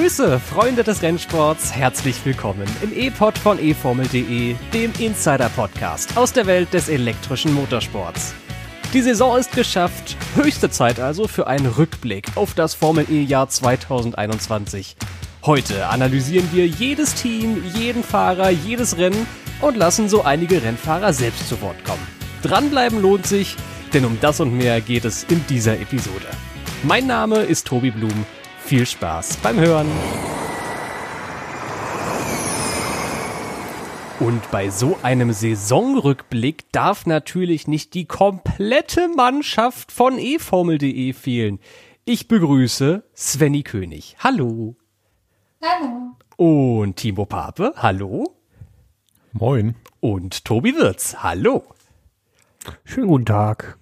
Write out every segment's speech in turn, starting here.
Grüße, Freunde des Rennsports, herzlich willkommen im E-Pod von eFormel.de, dem Insider-Podcast aus der Welt des elektrischen Motorsports. Die Saison ist geschafft, höchste Zeit also für einen Rückblick auf das Formel E-Jahr 2021. Heute analysieren wir jedes Team, jeden Fahrer, jedes Rennen und lassen so einige Rennfahrer selbst zu Wort kommen. Dranbleiben lohnt sich, denn um das und mehr geht es in dieser Episode. Mein Name ist Tobi Blum viel Spaß beim Hören. Und bei so einem Saisonrückblick darf natürlich nicht die komplette Mannschaft von eFormel.de fehlen. Ich begrüße Svenny König. Hallo. Hallo. Und Timo Pape. Hallo. Moin. Und Tobi Wirz. Hallo. Schönen guten Tag.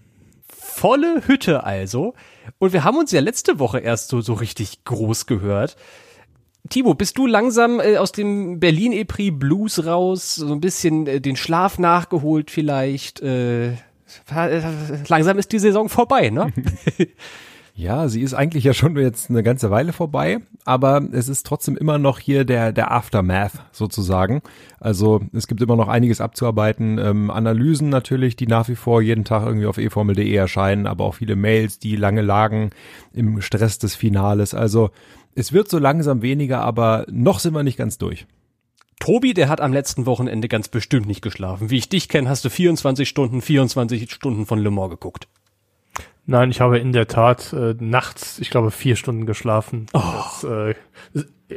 Volle Hütte also. Und wir haben uns ja letzte Woche erst so, so richtig groß gehört. Timo, bist du langsam äh, aus dem Berlin Epris Blues raus, so ein bisschen äh, den Schlaf nachgeholt vielleicht? Äh, langsam ist die Saison vorbei, ne? Ja, sie ist eigentlich ja schon jetzt eine ganze Weile vorbei, aber es ist trotzdem immer noch hier der, der Aftermath sozusagen. Also es gibt immer noch einiges abzuarbeiten. Ähm, Analysen natürlich, die nach wie vor jeden Tag irgendwie auf eformel.de erscheinen, aber auch viele Mails, die lange lagen im Stress des Finales. Also es wird so langsam weniger, aber noch sind wir nicht ganz durch. Tobi, der hat am letzten Wochenende ganz bestimmt nicht geschlafen. Wie ich dich kenne, hast du 24 Stunden, 24 Stunden von Le Mans geguckt. Nein, ich habe in der Tat äh, nachts, ich glaube, vier Stunden geschlafen. Oh. Das, äh,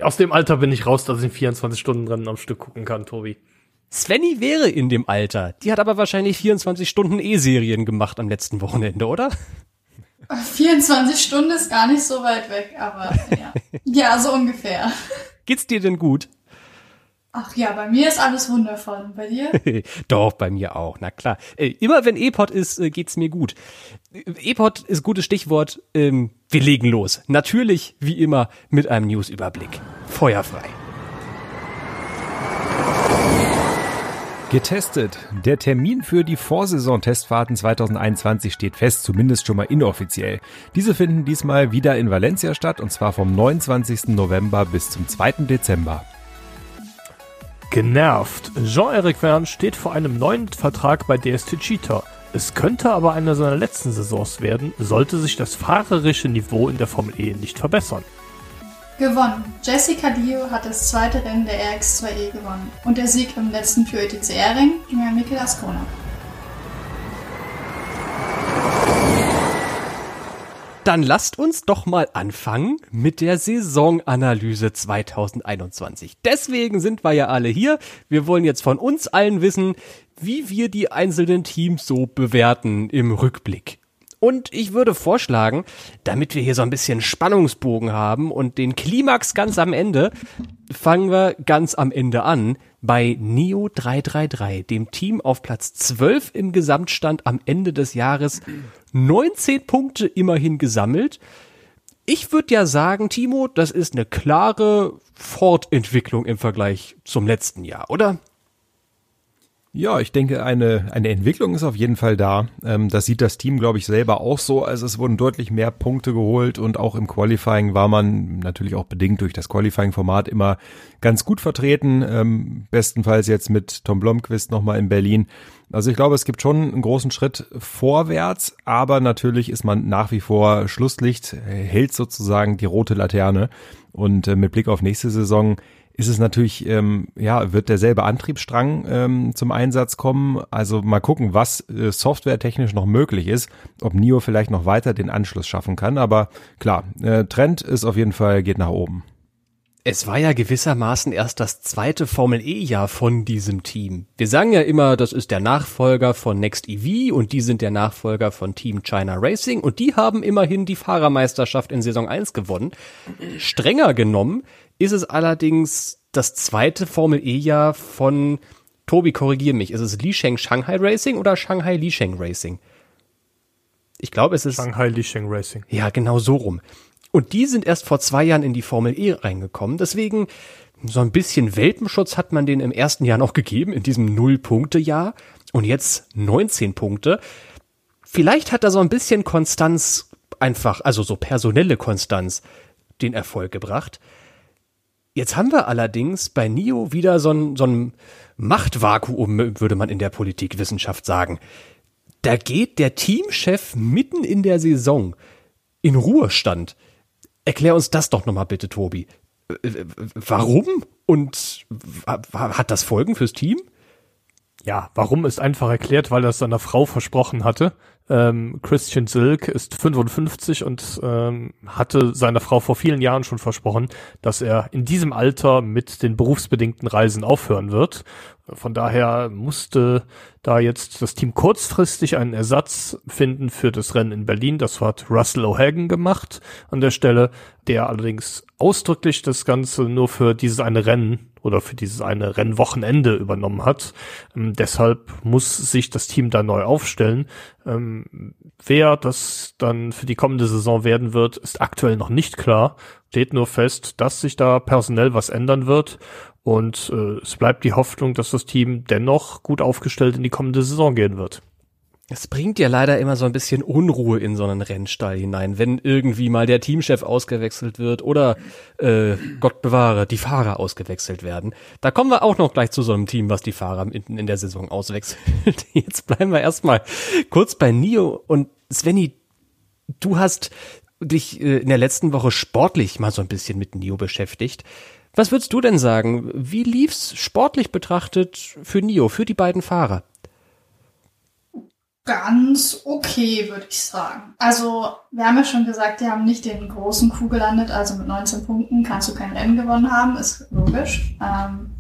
aus dem Alter bin ich raus, dass ich 24 Stunden Rennen am Stück gucken kann, Tobi. Svenny wäre in dem Alter. Die hat aber wahrscheinlich 24 Stunden E-Serien gemacht am letzten Wochenende, oder? 24 Stunden ist gar nicht so weit weg, aber ja. ja, so ungefähr. Geht's dir denn gut? Ach ja, bei mir ist alles wundervoll. Und bei dir? Doch, bei mir auch, na klar. Äh, immer wenn E-Pod ist, äh, geht's mir gut. E-Pod ist gutes Stichwort. Ähm, wir legen los. Natürlich, wie immer, mit einem Newsüberblick. Feuerfrei. Getestet. Der Termin für die Vorsaison-Testfahrten 2021 steht fest, zumindest schon mal inoffiziell. Diese finden diesmal wieder in Valencia statt und zwar vom 29. November bis zum 2. Dezember. Genervt. Jean-Eric Verne steht vor einem neuen Vertrag bei DST Cheetah. Es könnte aber eine seiner letzten Saisons werden, sollte sich das fahrerische Niveau in der Formel E nicht verbessern. Gewonnen. Jessica Dio hat das zweite Rennen der RX2E gewonnen. Und der Sieg im letzten Pure ETCR-Ring ging an Mikel Ascona. Dann lasst uns doch mal anfangen mit der Saisonanalyse 2021. Deswegen sind wir ja alle hier. Wir wollen jetzt von uns allen wissen, wie wir die einzelnen Teams so bewerten im Rückblick. Und ich würde vorschlagen, damit wir hier so ein bisschen Spannungsbogen haben und den Klimax ganz am Ende, fangen wir ganz am Ende an bei Neo 333, dem Team auf Platz 12 im Gesamtstand am Ende des Jahres. 19 Punkte immerhin gesammelt. Ich würde ja sagen, Timo, das ist eine klare Fortentwicklung im Vergleich zum letzten Jahr, oder? Ja, ich denke, eine, eine Entwicklung ist auf jeden Fall da. Ähm, das sieht das Team, glaube ich, selber auch so. Also es wurden deutlich mehr Punkte geholt und auch im Qualifying war man natürlich auch bedingt durch das Qualifying-Format immer ganz gut vertreten. Ähm, bestenfalls jetzt mit Tom Blomqvist nochmal in Berlin. Also ich glaube, es gibt schon einen großen Schritt vorwärts, aber natürlich ist man nach wie vor Schlusslicht, hält sozusagen die rote Laterne. Und äh, mit Blick auf nächste Saison ist es natürlich, ähm, ja, wird derselbe Antriebsstrang ähm, zum Einsatz kommen. Also mal gucken, was äh, softwaretechnisch noch möglich ist, ob NIO vielleicht noch weiter den Anschluss schaffen kann. Aber klar, äh, Trend ist auf jeden Fall, geht nach oben. Es war ja gewissermaßen erst das zweite Formel E-Jahr von diesem Team. Wir sagen ja immer, das ist der Nachfolger von Next EV und die sind der Nachfolger von Team China Racing und die haben immerhin die Fahrermeisterschaft in Saison 1 gewonnen. Strenger genommen ist es allerdings das zweite Formel E-Jahr von Tobi, korrigier mich, ist es Lisheng Shanghai Racing oder Shanghai Lisheng Racing? Ich glaube, es ist Shanghai Lisheng Racing. Ja, genau so rum. Und die sind erst vor zwei Jahren in die Formel E reingekommen. Deswegen so ein bisschen Welpenschutz hat man denen im ersten Jahr noch gegeben, in diesem Null-Punkte-Jahr. Und jetzt 19 Punkte. Vielleicht hat da so ein bisschen Konstanz einfach, also so personelle Konstanz, den Erfolg gebracht. Jetzt haben wir allerdings bei NIO wieder so ein, so ein Machtvakuum, würde man in der Politikwissenschaft sagen. Da geht der Teamchef mitten in der Saison in Ruhestand. Erklär uns das doch nochmal bitte, Tobi. Warum? Und hat das Folgen fürs Team? Ja, warum ist einfach erklärt, weil er es seiner Frau versprochen hatte. Ähm, Christian Silk ist 55 und ähm, hatte seiner Frau vor vielen Jahren schon versprochen, dass er in diesem Alter mit den berufsbedingten Reisen aufhören wird. Von daher musste da jetzt das Team kurzfristig einen Ersatz finden für das Rennen in Berlin. Das hat Russell O'Hagan gemacht an der Stelle, der allerdings ausdrücklich das Ganze nur für dieses eine Rennen oder für dieses eine Rennwochenende übernommen hat. Ähm, deshalb muss sich das Team da neu aufstellen. Ähm, wer das dann für die kommende Saison werden wird, ist aktuell noch nicht klar. Steht nur fest, dass sich da personell was ändern wird. Und äh, es bleibt die Hoffnung, dass das Team dennoch gut aufgestellt in die kommende Saison gehen wird. Es bringt ja leider immer so ein bisschen Unruhe in so einen Rennstall hinein, wenn irgendwie mal der Teamchef ausgewechselt wird oder äh, Gott bewahre, die Fahrer ausgewechselt werden. Da kommen wir auch noch gleich zu so einem Team, was die Fahrer mitten in der Saison auswechselt. Jetzt bleiben wir erstmal kurz bei Nio und Svenny, du hast dich äh, in der letzten Woche sportlich mal so ein bisschen mit Nio beschäftigt. Was würdest du denn sagen? Wie lief's sportlich betrachtet für Nio, für die beiden Fahrer? ganz okay, würde ich sagen. Also, wir haben ja schon gesagt, die haben nicht den großen Coup gelandet, also mit 19 Punkten kannst du kein Rennen gewonnen haben, ist logisch. Ähm,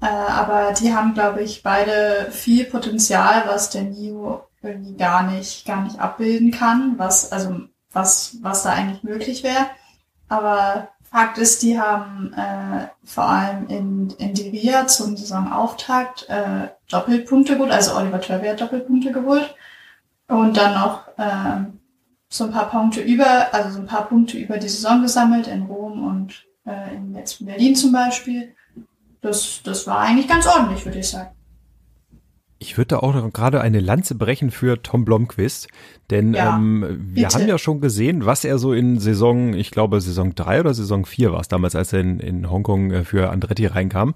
äh, aber die haben, glaube ich, beide viel Potenzial, was der NIO irgendwie gar nicht, gar nicht abbilden kann, was, also, was, was da eigentlich möglich wäre. Aber Fakt ist, die haben äh, vor allem in, in Diria zum Saisonauftakt äh, Doppelpunkte geholt, also Oliver Turvey hat Doppelpunkte geholt und dann noch äh, so ein paar Punkte über, also so ein paar Punkte über die Saison gesammelt in Rom und äh, in jetzt in Berlin zum Beispiel. Das, das war eigentlich ganz ordentlich, würde ich sagen. Ich würde da auch noch gerade eine Lanze brechen für Tom Blomqvist, denn ja, ähm, wir haben ja schon gesehen, was er so in Saison, ich glaube Saison drei oder Saison vier war es damals, als er in, in Hongkong äh, für Andretti reinkam.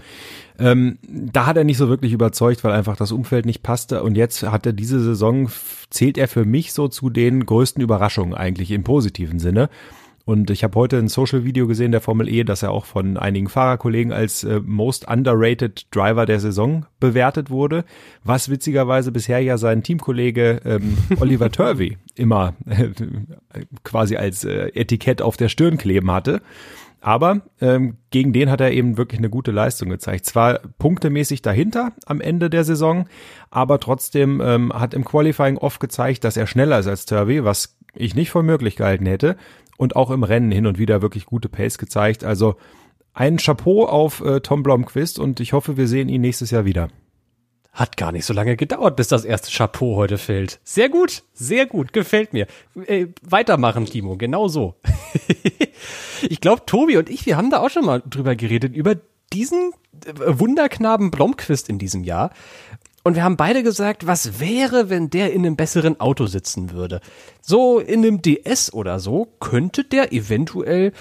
Ähm, da hat er nicht so wirklich überzeugt, weil einfach das Umfeld nicht passte und jetzt hat er diese Saison, zählt er für mich so zu den größten Überraschungen eigentlich im positiven Sinne. Und ich habe heute ein Social-Video gesehen der Formel E, dass er auch von einigen Fahrerkollegen als äh, most underrated Driver der Saison bewertet wurde, was witzigerweise bisher ja sein Teamkollege ähm, Oliver Turvey immer äh, quasi als äh, Etikett auf der Stirn kleben hatte. Aber ähm, gegen den hat er eben wirklich eine gute Leistung gezeigt. Zwar punktemäßig dahinter am Ende der Saison, aber trotzdem ähm, hat im Qualifying oft gezeigt, dass er schneller ist als Turvey, was ich nicht für möglich gehalten hätte und auch im Rennen hin und wieder wirklich gute Pace gezeigt. Also ein Chapeau auf äh, Tom Blomqvist und ich hoffe, wir sehen ihn nächstes Jahr wieder. Hat gar nicht so lange gedauert, bis das erste Chapeau heute fällt. Sehr gut, sehr gut, gefällt mir. Äh, weitermachen, Timo, genau so. ich glaube, Tobi und ich, wir haben da auch schon mal drüber geredet, über diesen äh, Wunderknaben Blomqvist in diesem Jahr. Und wir haben beide gesagt, was wäre, wenn der in einem besseren Auto sitzen würde? So in einem DS oder so könnte der eventuell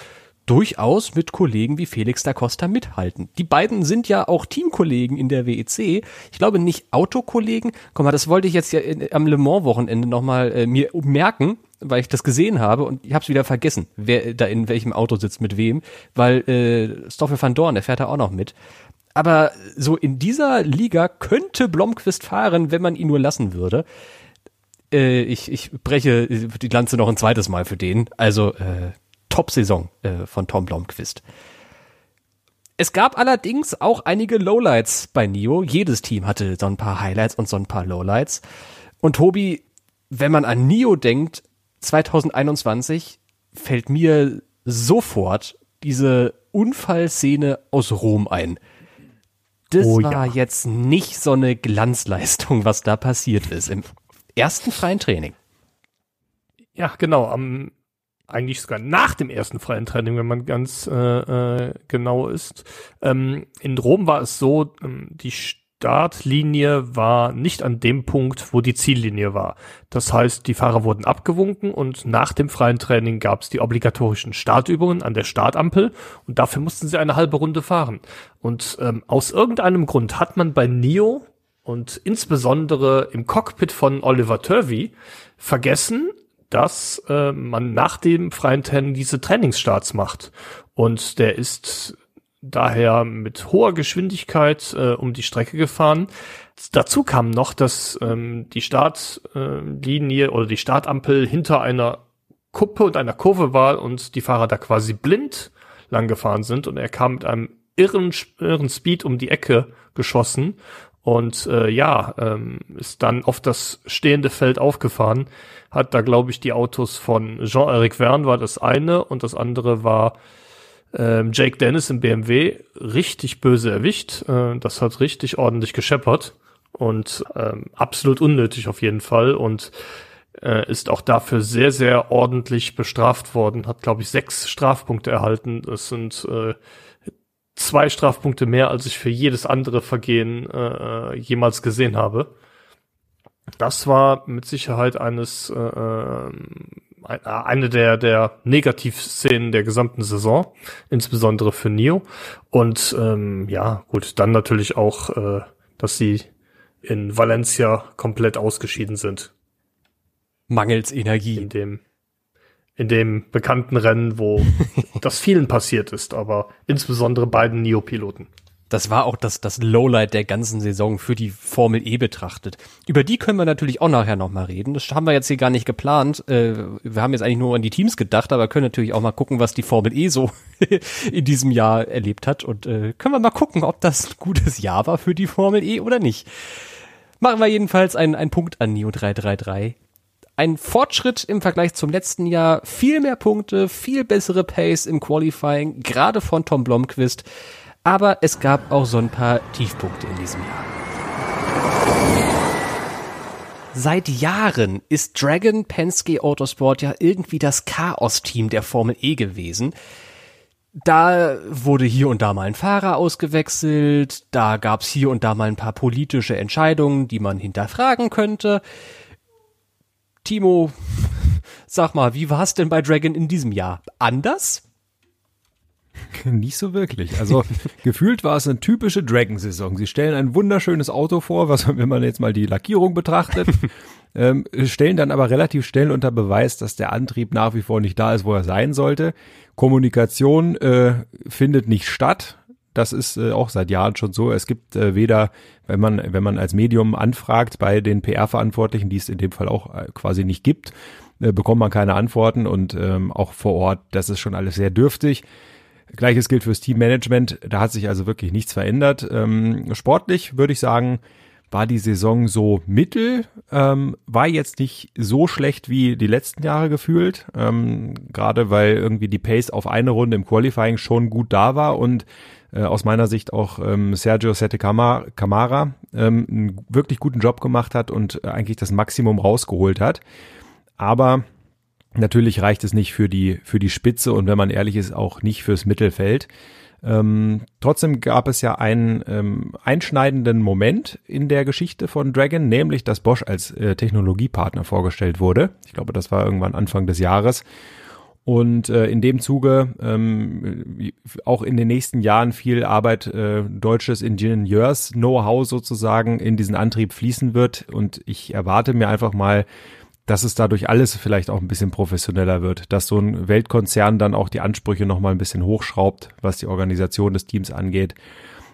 durchaus mit Kollegen wie Felix da Costa mithalten. Die beiden sind ja auch Teamkollegen in der WEC. Ich glaube nicht Autokollegen. Guck mal, das wollte ich jetzt ja in, am Le Mans Wochenende nochmal äh, mir merken, weil ich das gesehen habe und ich habe es wieder vergessen, wer da in welchem Auto sitzt mit wem, weil äh, Stoffel van Dorn, der fährt da auch noch mit. Aber so in dieser Liga könnte Blomqvist fahren, wenn man ihn nur lassen würde. Äh, ich, ich breche die Lanze noch ein zweites Mal für den. Also äh, Top-Saison äh, von Tom Blomqvist. Es gab allerdings auch einige Lowlights bei Nio. Jedes Team hatte so ein paar Highlights und so ein paar Lowlights. Und Tobi, wenn man an Nio denkt, 2021 fällt mir sofort diese Unfallszene aus Rom ein das oh, war ja. jetzt nicht so eine Glanzleistung, was da passiert ist im ersten freien Training. Ja, genau, am eigentlich sogar nach dem ersten freien Training, wenn man ganz äh, äh, genau ist. Ähm, in Rom war es so, ähm, die Startlinie war nicht an dem Punkt, wo die Ziellinie war. Das heißt, die Fahrer wurden abgewunken und nach dem freien Training gab es die obligatorischen Startübungen an der Startampel und dafür mussten sie eine halbe Runde fahren. Und ähm, aus irgendeinem Grund hat man bei NIO und insbesondere im Cockpit von Oliver Turvey vergessen, dass äh, man nach dem freien Training diese Trainingsstarts macht. Und der ist daher mit hoher Geschwindigkeit äh, um die Strecke gefahren. Dazu kam noch, dass ähm, die Startlinie äh, oder die Startampel hinter einer Kuppe und einer Kurve war und die Fahrer da quasi blind lang gefahren sind. Und er kam mit einem irren, irren Speed um die Ecke geschossen. Und äh, ja, ähm, ist dann auf das stehende Feld aufgefahren, hat da glaube ich die Autos von Jean-Eric Verne war das eine und das andere war ähm, Jake Dennis im BMW richtig böse erwischt. Äh, das hat richtig ordentlich gescheppert und ähm, absolut unnötig auf jeden Fall und äh, ist auch dafür sehr, sehr ordentlich bestraft worden. Hat, glaube ich, sechs Strafpunkte erhalten. Das sind äh, zwei Strafpunkte mehr, als ich für jedes andere Vergehen äh, jemals gesehen habe. Das war mit Sicherheit eines äh, ähm, eine der, der Negativszenen der gesamten Saison, insbesondere für Neo. Und ähm, ja, gut, dann natürlich auch, äh, dass sie in Valencia komplett ausgeschieden sind. Mangels Energie. In dem, in dem bekannten Rennen, wo das vielen passiert ist, aber insbesondere beiden Neo-Piloten. Das war auch das, das Lowlight der ganzen Saison für die Formel E betrachtet. Über die können wir natürlich auch nachher nochmal reden. Das haben wir jetzt hier gar nicht geplant. Äh, wir haben jetzt eigentlich nur an die Teams gedacht, aber können natürlich auch mal gucken, was die Formel E so in diesem Jahr erlebt hat. Und äh, können wir mal gucken, ob das ein gutes Jahr war für die Formel E oder nicht. Machen wir jedenfalls einen, einen Punkt an Neo 333. Ein Fortschritt im Vergleich zum letzten Jahr, viel mehr Punkte, viel bessere Pace im Qualifying, gerade von Tom Blomqvist. Aber es gab auch so ein paar Tiefpunkte in diesem Jahr. Seit Jahren ist Dragon Penske Autosport ja irgendwie das Chaos-Team der Formel E gewesen. Da wurde hier und da mal ein Fahrer ausgewechselt, da gab's hier und da mal ein paar politische Entscheidungen, die man hinterfragen könnte. Timo, sag mal, wie war's denn bei Dragon in diesem Jahr? Anders? Nicht so wirklich. Also gefühlt war es eine typische Dragon-Saison. Sie stellen ein wunderschönes Auto vor, was, wenn man jetzt mal die Lackierung betrachtet, ähm, stellen dann aber relativ schnell unter Beweis, dass der Antrieb nach wie vor nicht da ist, wo er sein sollte. Kommunikation äh, findet nicht statt. Das ist äh, auch seit Jahren schon so. Es gibt äh, weder, wenn man, wenn man als Medium anfragt bei den PR-Verantwortlichen, die es in dem Fall auch äh, quasi nicht gibt, äh, bekommt man keine Antworten und ähm, auch vor Ort, das ist schon alles sehr dürftig. Gleiches gilt fürs Teammanagement. Da hat sich also wirklich nichts verändert. Ähm, sportlich würde ich sagen, war die Saison so mittel, ähm, war jetzt nicht so schlecht wie die letzten Jahre gefühlt, ähm, gerade weil irgendwie die Pace auf eine Runde im Qualifying schon gut da war und äh, aus meiner Sicht auch ähm, Sergio Sette Camara ähm, einen wirklich guten Job gemacht hat und äh, eigentlich das Maximum rausgeholt hat. Aber Natürlich reicht es nicht für die, für die Spitze und wenn man ehrlich ist, auch nicht fürs Mittelfeld. Ähm, trotzdem gab es ja einen ähm, einschneidenden Moment in der Geschichte von Dragon, nämlich dass Bosch als äh, Technologiepartner vorgestellt wurde. Ich glaube, das war irgendwann Anfang des Jahres. Und äh, in dem Zuge ähm, auch in den nächsten Jahren viel Arbeit äh, deutsches Ingenieurs-Know-how sozusagen in diesen Antrieb fließen wird. Und ich erwarte mir einfach mal, dass es dadurch alles vielleicht auch ein bisschen professioneller wird, dass so ein Weltkonzern dann auch die Ansprüche nochmal ein bisschen hochschraubt, was die Organisation des Teams angeht.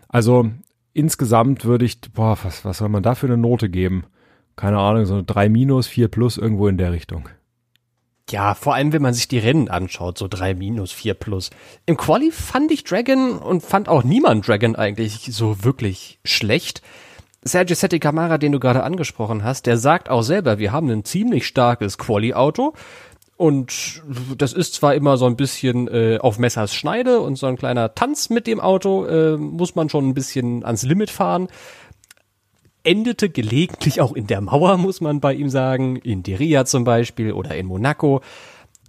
Also insgesamt würde ich, boah, was, was soll man da für eine Note geben? Keine Ahnung, so drei minus, vier plus, irgendwo in der Richtung. Ja, vor allem, wenn man sich die Rennen anschaut, so drei minus, vier plus. Im Quali fand ich Dragon und fand auch niemand Dragon eigentlich so wirklich schlecht. Sergio Setti Camara, den du gerade angesprochen hast, der sagt auch selber, wir haben ein ziemlich starkes Quali-Auto. Und das ist zwar immer so ein bisschen äh, auf Messers Schneide und so ein kleiner Tanz mit dem Auto, äh, muss man schon ein bisschen ans Limit fahren. Endete gelegentlich auch in der Mauer, muss man bei ihm sagen, in Deria zum Beispiel oder in Monaco.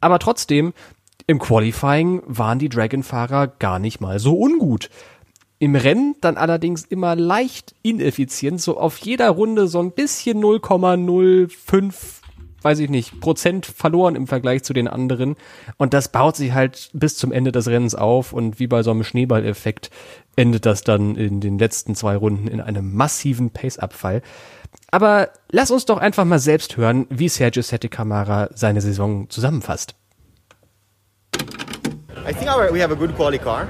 Aber trotzdem, im Qualifying waren die Dragon-Fahrer gar nicht mal so ungut Im Rennen dann allerdings immer leicht ineffizient, so auf jeder Runde so ein bisschen 0,05 weiß ich nicht, Prozent verloren im Vergleich zu den anderen. Und das baut sich halt bis zum Ende des Rennens auf und wie bei so einem Schneeballeffekt endet das dann in den letzten zwei Runden in einem massiven Pace-Abfall. Aber lass uns doch einfach mal selbst hören, wie Sergio Sette Camara seine Saison zusammenfasst. I think we have a good quality car.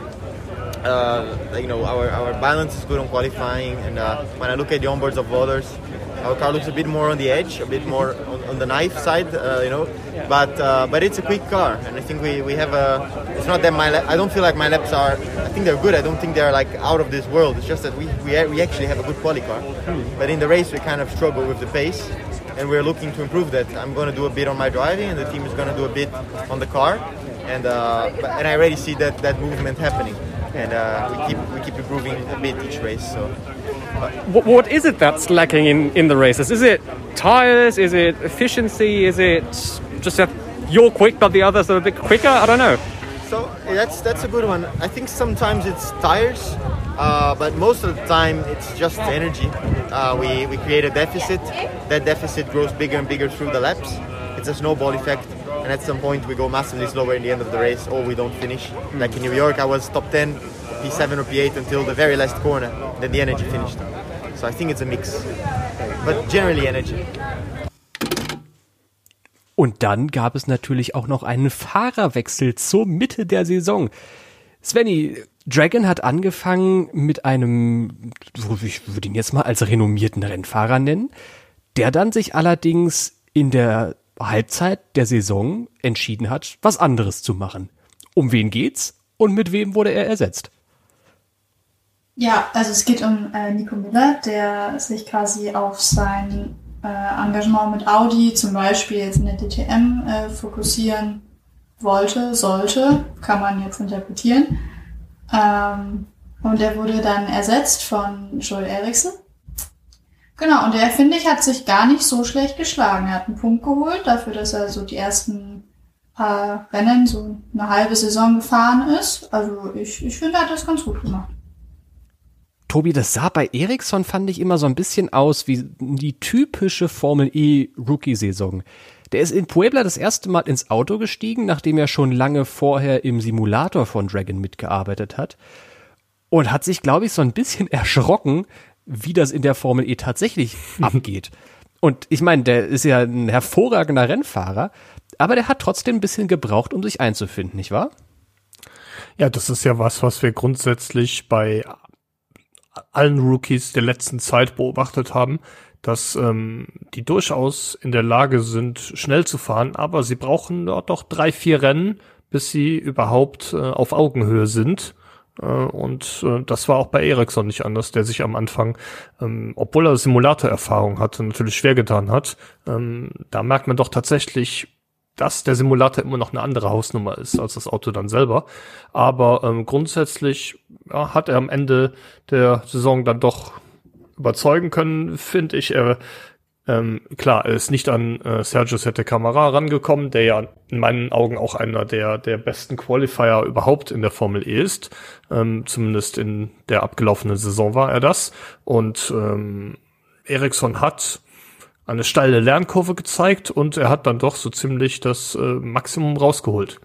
Uh, you know, our, our balance is good on qualifying, and uh, when I look at the onboards of others, our car looks a bit more on the edge, a bit more on, on the knife side, uh, you know. But uh, but it's a quick car, and I think we, we have a. It's not that my lap, I don't feel like my laps are. I think they're good. I don't think they're like out of this world. It's just that we we, we actually have a good quality car, but in the race we kind of struggle with the pace. And we're looking to improve that. I'm going to do a bit on my driving, and the team is going to do a bit on the car, and uh, and I already see that that movement happening, and uh, we keep we keep improving a bit each race. So what, what is it that's lacking in, in the races? Is it tires? Is it efficiency? Is it just that you're quick but the others are a bit quicker? I don't know. So that's that's a good one. I think sometimes it's tires, uh, but most of the time it's just energy. Uh, we we create a deficit. That deficit grows bigger and bigger through the laps. It's a snowball effect, and at some point we go massively slower in the end of the race, or we don't finish. Like in New York, I was top 10 P7 or P8 until the very last corner. Then the energy finished. So I think it's a mix, but generally energy. Und dann gab es natürlich auch noch einen Fahrerwechsel zur Mitte der Saison. Svenny, Dragon hat angefangen mit einem, ich würde ihn jetzt mal als renommierten Rennfahrer nennen, der dann sich allerdings in der Halbzeit der Saison entschieden hat, was anderes zu machen. Um wen geht's und mit wem wurde er ersetzt? Ja, also es geht um äh, Nico Miller, der sich quasi auf sein äh, Engagement mit Audi, zum Beispiel jetzt in der DTM, äh, fokussieren wollte, sollte, kann man jetzt interpretieren. Ähm, und er wurde dann ersetzt von Joel Eriksson. Genau, und der, finde ich, hat sich gar nicht so schlecht geschlagen. Er hat einen Punkt geholt, dafür, dass er so die ersten paar Rennen, so eine halbe Saison gefahren ist. Also ich, ich finde, er hat das ganz gut gemacht. Tobi, das sah bei Ericsson, fand ich immer so ein bisschen aus wie die typische Formel E Rookie-Saison. Der ist in Puebla das erste Mal ins Auto gestiegen, nachdem er schon lange vorher im Simulator von Dragon mitgearbeitet hat. Und hat sich, glaube ich, so ein bisschen erschrocken, wie das in der Formel E tatsächlich abgeht. Und ich meine, der ist ja ein hervorragender Rennfahrer, aber der hat trotzdem ein bisschen gebraucht, um sich einzufinden, nicht wahr? Ja, das ist ja was, was wir grundsätzlich bei allen Rookies der letzten Zeit beobachtet haben, dass ähm, die durchaus in der Lage sind, schnell zu fahren, aber sie brauchen dort doch drei, vier Rennen, bis sie überhaupt äh, auf Augenhöhe sind. Äh, und äh, das war auch bei Ericsson nicht anders, der sich am Anfang, ähm, obwohl er Simulator-Erfahrung hatte, natürlich schwer getan hat. Ähm, da merkt man doch tatsächlich, dass der Simulator immer noch eine andere Hausnummer ist als das Auto dann selber. Aber ähm, grundsätzlich ja, hat er am Ende der Saison dann doch überzeugen können, finde ich. Er, ähm, klar, er ist nicht an äh, Sergio Sette Camara rangekommen, der ja in meinen Augen auch einer der, der besten Qualifier überhaupt in der Formel E ist. Ähm, zumindest in der abgelaufenen Saison war er das. Und ähm, Ericsson hat eine steile Lernkurve gezeigt und er hat dann doch so ziemlich das äh, Maximum rausgeholt.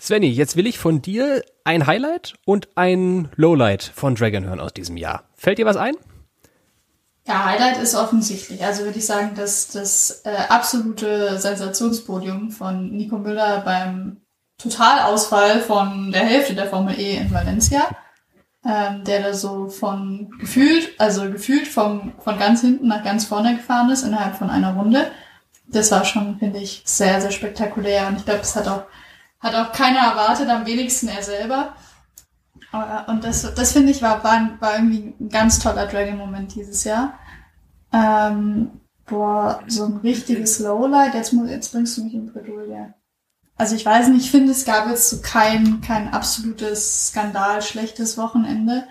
Svenny, jetzt will ich von dir ein Highlight und ein Lowlight von Dragon hören aus diesem Jahr. Fällt dir was ein? Ja, Highlight ist offensichtlich. Also würde ich sagen, dass das äh, absolute Sensationspodium von Nico Müller beim Totalausfall von der Hälfte der Formel E in Valencia ähm, der da so von gefühlt, also gefühlt vom, von ganz hinten nach ganz vorne gefahren ist innerhalb von einer Runde. Das war schon, finde ich, sehr, sehr spektakulär. Und ich glaube, das hat auch, hat auch keiner erwartet, am wenigsten er selber. Und das, das finde ich, war, war, war irgendwie ein ganz toller Dragon-Moment dieses Jahr. Ähm, boah, so ein richtiges Lowlight. Jetzt, muss, jetzt bringst du mich in Bredouille. Also ich weiß nicht, ich finde, es gab jetzt so kein, kein absolutes Skandal, schlechtes Wochenende.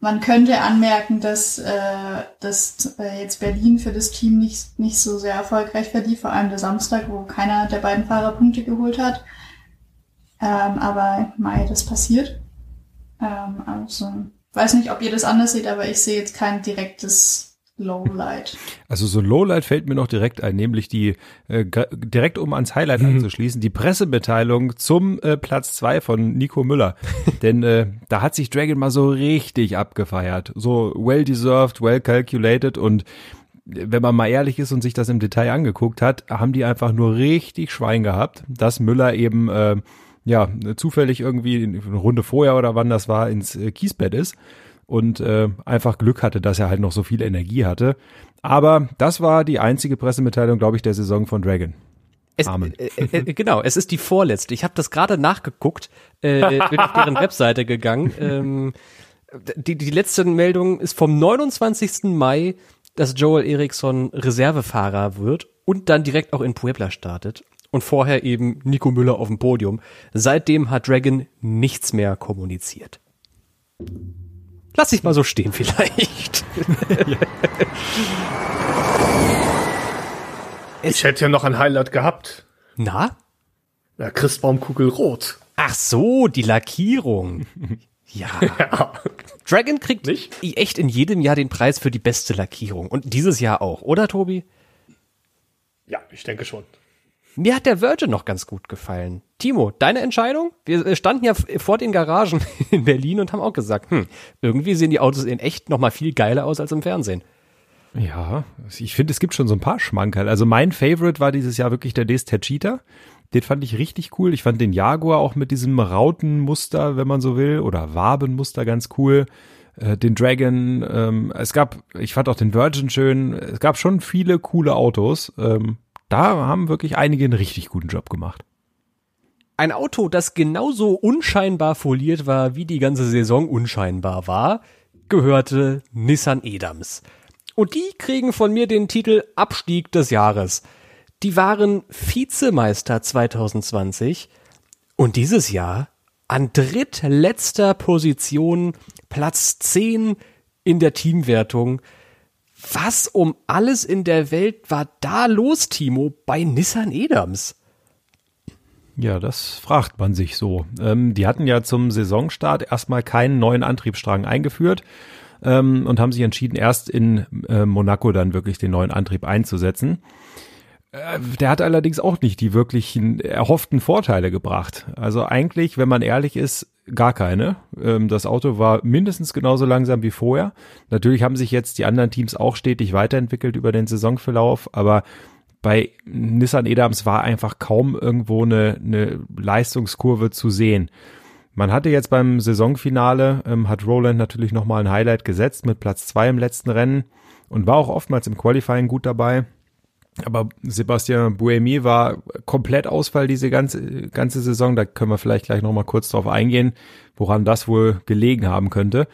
Man könnte anmerken, dass, äh, dass äh, jetzt Berlin für das Team nicht, nicht so sehr erfolgreich verlief, vor allem der Samstag, wo keiner der beiden Fahrer Punkte geholt hat. Ähm, aber Mai, das passiert. Ähm, also Weiß nicht, ob ihr das anders seht, aber ich sehe jetzt kein direktes Lowlight. Also so Lowlight fällt mir noch direkt ein, nämlich die, äh, direkt um ans Highlight mhm. anzuschließen, die Pressemitteilung zum äh, Platz zwei von Nico Müller. Denn äh, da hat sich Dragon mal so richtig abgefeiert. So well deserved, well calculated und wenn man mal ehrlich ist und sich das im Detail angeguckt hat, haben die einfach nur richtig Schwein gehabt, dass Müller eben äh, ja zufällig irgendwie eine Runde vorher oder wann das war ins äh, Kiesbett ist und äh, einfach Glück hatte, dass er halt noch so viel Energie hatte. Aber das war die einzige Pressemitteilung, glaube ich, der Saison von Dragon. Es, Amen. Äh, äh, äh, genau, es ist die vorletzte. Ich habe das gerade nachgeguckt, äh, bin auf deren Webseite gegangen. Ähm, die, die letzte Meldung ist vom 29. Mai, dass Joel Eriksson Reservefahrer wird und dann direkt auch in Puebla startet. Und vorher eben Nico Müller auf dem Podium. Seitdem hat Dragon nichts mehr kommuniziert. Lass ich mal so stehen vielleicht. ich hätte ja noch ein Highlight gehabt. Na? Ja, Christbaumkugel rot. Ach so, die Lackierung. Ja. ja. Dragon kriegt Nicht? echt in jedem Jahr den Preis für die beste Lackierung. Und dieses Jahr auch, oder Tobi? Ja, ich denke schon. Mir hat der Virgin noch ganz gut gefallen. Timo, deine Entscheidung? Wir standen ja vor den Garagen in Berlin und haben auch gesagt, hm, irgendwie sehen die Autos in echt noch mal viel geiler aus als im Fernsehen. Ja, ich finde, es gibt schon so ein paar Schmankerl. Also mein Favorite war dieses Jahr wirklich der Dest Cheetah. Den fand ich richtig cool. Ich fand den Jaguar auch mit diesem Rautenmuster, wenn man so will, oder Wabenmuster ganz cool. Äh, den Dragon, ähm, es gab, ich fand auch den Virgin schön. Es gab schon viele coole Autos. Ähm, da haben wirklich einige einen richtig guten Job gemacht. Ein Auto, das genauso unscheinbar foliert war, wie die ganze Saison unscheinbar war, gehörte Nissan Edams. Und die kriegen von mir den Titel Abstieg des Jahres. Die waren Vizemeister 2020 und dieses Jahr an drittletzter Position Platz 10 in der Teamwertung was um alles in der Welt war da los, Timo, bei Nissan Edams? Ja, das fragt man sich so. Ähm, die hatten ja zum Saisonstart erstmal keinen neuen Antriebsstrang eingeführt ähm, und haben sich entschieden, erst in äh, Monaco dann wirklich den neuen Antrieb einzusetzen. Äh, der hat allerdings auch nicht die wirklichen erhofften Vorteile gebracht. Also eigentlich, wenn man ehrlich ist, gar keine. Ähm, das Auto war mindestens genauso langsam wie vorher. Natürlich haben sich jetzt die anderen Teams auch stetig weiterentwickelt über den Saisonverlauf, aber bei Nissan Edams war einfach kaum irgendwo eine, eine Leistungskurve zu sehen. Man hatte jetzt beim Saisonfinale, ähm, hat Roland natürlich nochmal ein Highlight gesetzt mit Platz zwei im letzten Rennen und war auch oftmals im Qualifying gut dabei. Aber Sebastian Buemi war komplett Ausfall diese ganze, ganze Saison. Da können wir vielleicht gleich nochmal kurz drauf eingehen, woran das wohl gelegen haben könnte.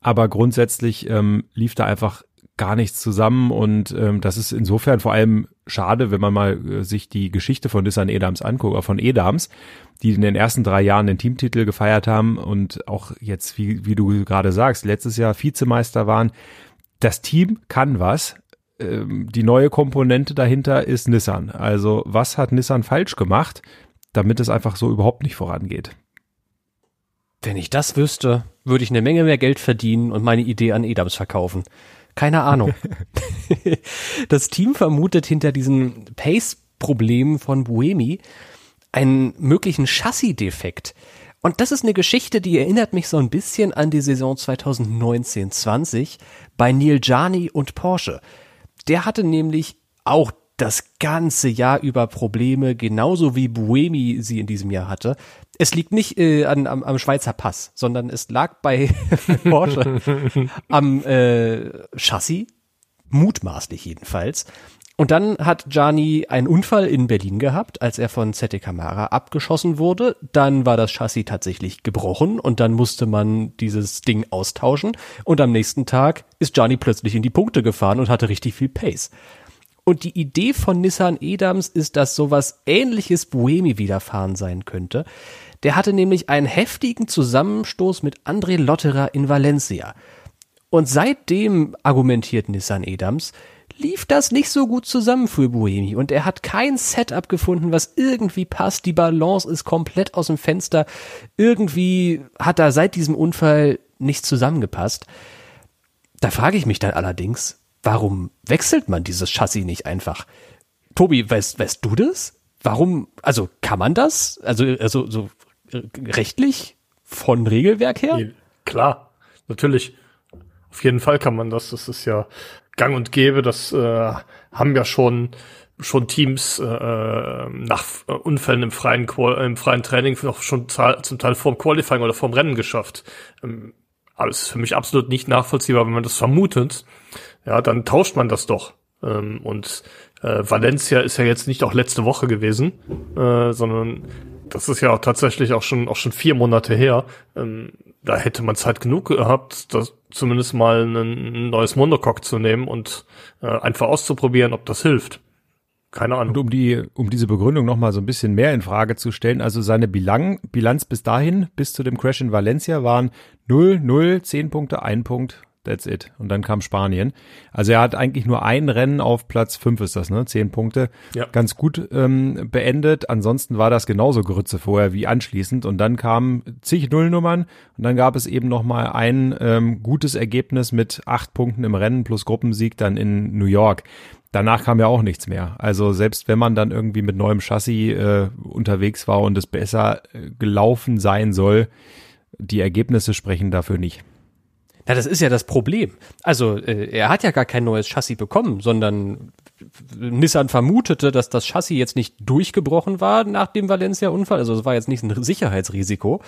Aber grundsätzlich ähm, lief da einfach gar nichts zusammen und ähm, das ist insofern vor allem schade, wenn man mal äh, sich die Geschichte von Nissan Edams anguckt, von Edams, die in den ersten drei Jahren den Teamtitel gefeiert haben und auch jetzt, wie, wie du gerade sagst, letztes Jahr Vizemeister waren. Das Team kann was, ähm, die neue Komponente dahinter ist Nissan. Also was hat Nissan falsch gemacht, damit es einfach so überhaupt nicht vorangeht? Wenn ich das wüsste, würde ich eine Menge mehr Geld verdienen und meine Idee an Edams verkaufen. Keine Ahnung. das Team vermutet hinter diesen Pace-Problemen von Buemi einen möglichen Chassis-Defekt. Und das ist eine Geschichte, die erinnert mich so ein bisschen an die Saison 2019-20 bei Neil Jani und Porsche. Der hatte nämlich auch das ganze Jahr über Probleme, genauso wie Buemi sie in diesem Jahr hatte. Es liegt nicht äh, an, am, am Schweizer Pass, sondern es lag bei Porsche am äh, Chassis, mutmaßlich jedenfalls. Und dann hat Gianni einen Unfall in Berlin gehabt, als er von Zete Camara abgeschossen wurde. Dann war das Chassis tatsächlich gebrochen und dann musste man dieses Ding austauschen. Und am nächsten Tag ist Gianni plötzlich in die Punkte gefahren und hatte richtig viel Pace. Und die Idee von Nissan Edams ist, dass sowas ähnliches Buemi widerfahren sein könnte. Der hatte nämlich einen heftigen Zusammenstoß mit André Lotterer in Valencia. Und seitdem argumentiert Nissan Edams, lief das nicht so gut zusammen für Buemi und er hat kein Setup gefunden, was irgendwie passt. Die Balance ist komplett aus dem Fenster. Irgendwie hat er seit diesem Unfall nicht zusammengepasst. Da frage ich mich dann allerdings, warum wechselt man dieses Chassis nicht einfach? Tobi, weißt, weißt du das? Warum, also kann man das? Also, also so rechtlich von Regelwerk her? Klar, natürlich. Auf jeden Fall kann man das. Das ist ja gang und gäbe. Das äh, haben ja schon schon Teams äh, nach Unfällen im freien, im freien Training noch schon zum Teil vorm Qualifying oder vorm Rennen geschafft. Ähm, alles für mich absolut nicht nachvollziehbar, wenn man das vermutet. Ja, dann tauscht man das doch. Ähm, und äh, Valencia ist ja jetzt nicht auch letzte Woche gewesen, äh, sondern das ist ja auch tatsächlich auch schon auch schon vier Monate her. Ähm, da hätte man Zeit genug gehabt, das zumindest mal ein neues Monocoque zu nehmen und äh, einfach auszuprobieren, ob das hilft. Keine Ahnung. Und um die, um diese Begründung noch mal so ein bisschen mehr in Frage zu stellen, also seine Bilanz, Bilanz bis dahin, bis zu dem Crash in Valencia waren 0, 0, 10 Punkte, 1 Punkt, That's it. Und dann kam Spanien. Also er hat eigentlich nur ein Rennen auf Platz fünf ist das, ne? Zehn Punkte. Ja. Ganz gut ähm, beendet. Ansonsten war das genauso Grütze vorher wie anschließend. Und dann kamen zig Nullnummern und dann gab es eben noch mal ein ähm, gutes Ergebnis mit acht Punkten im Rennen plus Gruppensieg dann in New York. Danach kam ja auch nichts mehr. Also selbst wenn man dann irgendwie mit neuem Chassis äh, unterwegs war und es besser äh, gelaufen sein soll, die Ergebnisse sprechen dafür nicht. Na, das ist ja das Problem. Also, äh, er hat ja gar kein neues Chassis bekommen, sondern Nissan vermutete, dass das Chassis jetzt nicht durchgebrochen war nach dem Valencia-Unfall. Also, es war jetzt nicht ein Sicherheitsrisiko,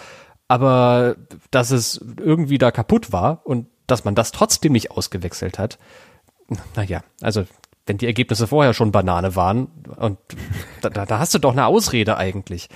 aber dass es irgendwie da kaputt war und dass man das trotzdem nicht ausgewechselt hat. Naja, also, wenn die Ergebnisse vorher schon Banane waren und da, da hast du doch eine Ausrede eigentlich.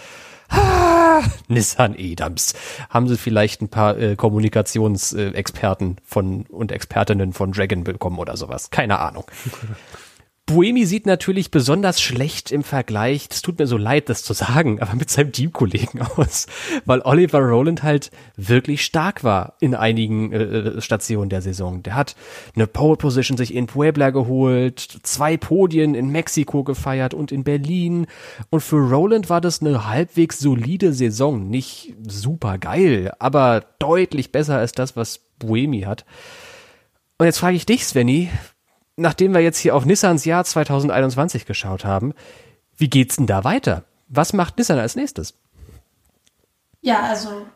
Nissan Edams. Haben sie vielleicht ein paar äh, Kommunikationsexperten von und Expertinnen von Dragon bekommen oder sowas? Keine Ahnung. Buemi sieht natürlich besonders schlecht im Vergleich, es tut mir so leid, das zu sagen, aber mit seinem Teamkollegen aus, weil Oliver Rowland halt wirklich stark war in einigen äh, Stationen der Saison. Der hat eine Pole Position sich in Puebla geholt, zwei Podien in Mexiko gefeiert und in Berlin. Und für Rowland war das eine halbwegs solide Saison. Nicht super geil, aber deutlich besser als das, was Buemi hat. Und jetzt frage ich dich, Svenny, nachdem wir jetzt hier auf Nissans Jahr 2021 geschaut haben, wie geht's denn da weiter? Was macht Nissan als nächstes? Ja, also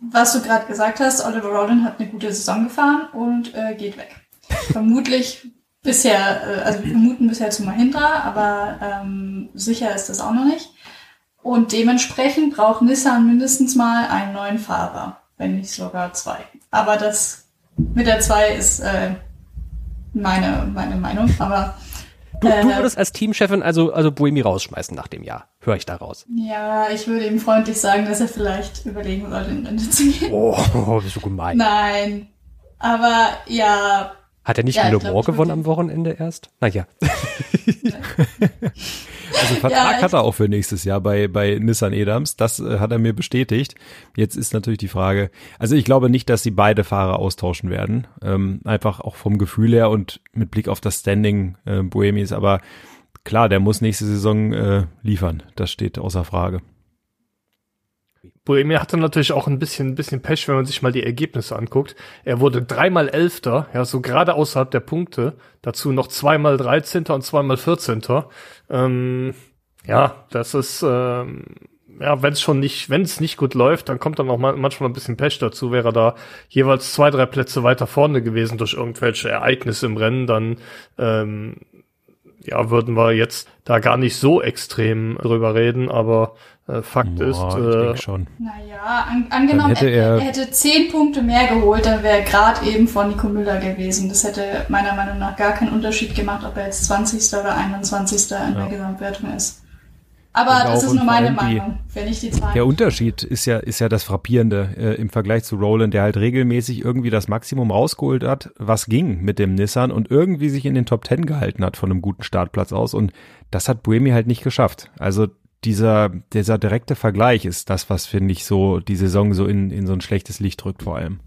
was du gerade gesagt hast, Oliver Rowland hat eine gute Saison gefahren und äh, geht weg. Vermutlich bisher, äh, also wir vermuten bisher zu Mahindra, aber ähm, sicher ist das auch noch nicht. Und dementsprechend braucht Nissan mindestens mal einen neuen Fahrer, wenn nicht sogar zwei. Aber das mit der zwei ist äh, meine, meine Meinung, aber. Du, äh, du würdest als Teamchefin also, also Buemi rausschmeißen nach dem Jahr. Höre ich da raus. Ja, ich würde ihm freundlich sagen, dass er vielleicht überlegen sollte, in Rente zu gehen. Oh, bist du gemein. Nein. Aber ja. Hat er nicht ja, Le Mans gewonnen am Wochenende erst? Naja. Also Vertrag ja, hat er auch für nächstes Jahr bei, bei Nissan Edams. Das äh, hat er mir bestätigt. Jetzt ist natürlich die Frage, also ich glaube nicht, dass sie beide Fahrer austauschen werden. Ähm, einfach auch vom Gefühl her und mit Blick auf das Standing äh, Boemis. Aber klar, der muss nächste Saison äh, liefern. Das steht außer Frage. Bohemia hatte natürlich auch ein bisschen, ein bisschen Pech, wenn man sich mal die Ergebnisse anguckt. Er wurde dreimal Elfter, ja, so gerade außerhalb der Punkte. Dazu noch zweimal Dreizehnter und zweimal Vierzehnter. Ähm, ja, das ist, ähm, ja, wenn es schon nicht, wenn es nicht gut läuft, dann kommt dann auch mal, manchmal ein bisschen Pech dazu. Wäre da jeweils zwei, drei Plätze weiter vorne gewesen durch irgendwelche Ereignisse im Rennen, dann ähm, ja, würden wir jetzt da gar nicht so extrem drüber reden, aber äh, Fakt Boah, ist. Äh, schon. Naja, an, angenommen, hätte er, er, hätte zehn Punkte mehr geholt, dann wäre gerade eben von Nico Müller gewesen. Das hätte meiner Meinung nach gar keinen Unterschied gemacht, ob er jetzt 20. oder 21. in ja. der Gesamtwertung ist. Aber das ist nur meine Meinung, wenn ich die Zahlen. Der Unterschied ist ja, ist ja das Frappierende äh, im Vergleich zu Roland, der halt regelmäßig irgendwie das Maximum rausgeholt hat, was ging mit dem Nissan und irgendwie sich in den Top Ten gehalten hat von einem guten Startplatz aus. Und das hat Buemi halt nicht geschafft. Also dieser, dieser direkte Vergleich ist das, was, finde ich, so die Saison so in, in so ein schlechtes Licht drückt vor allem.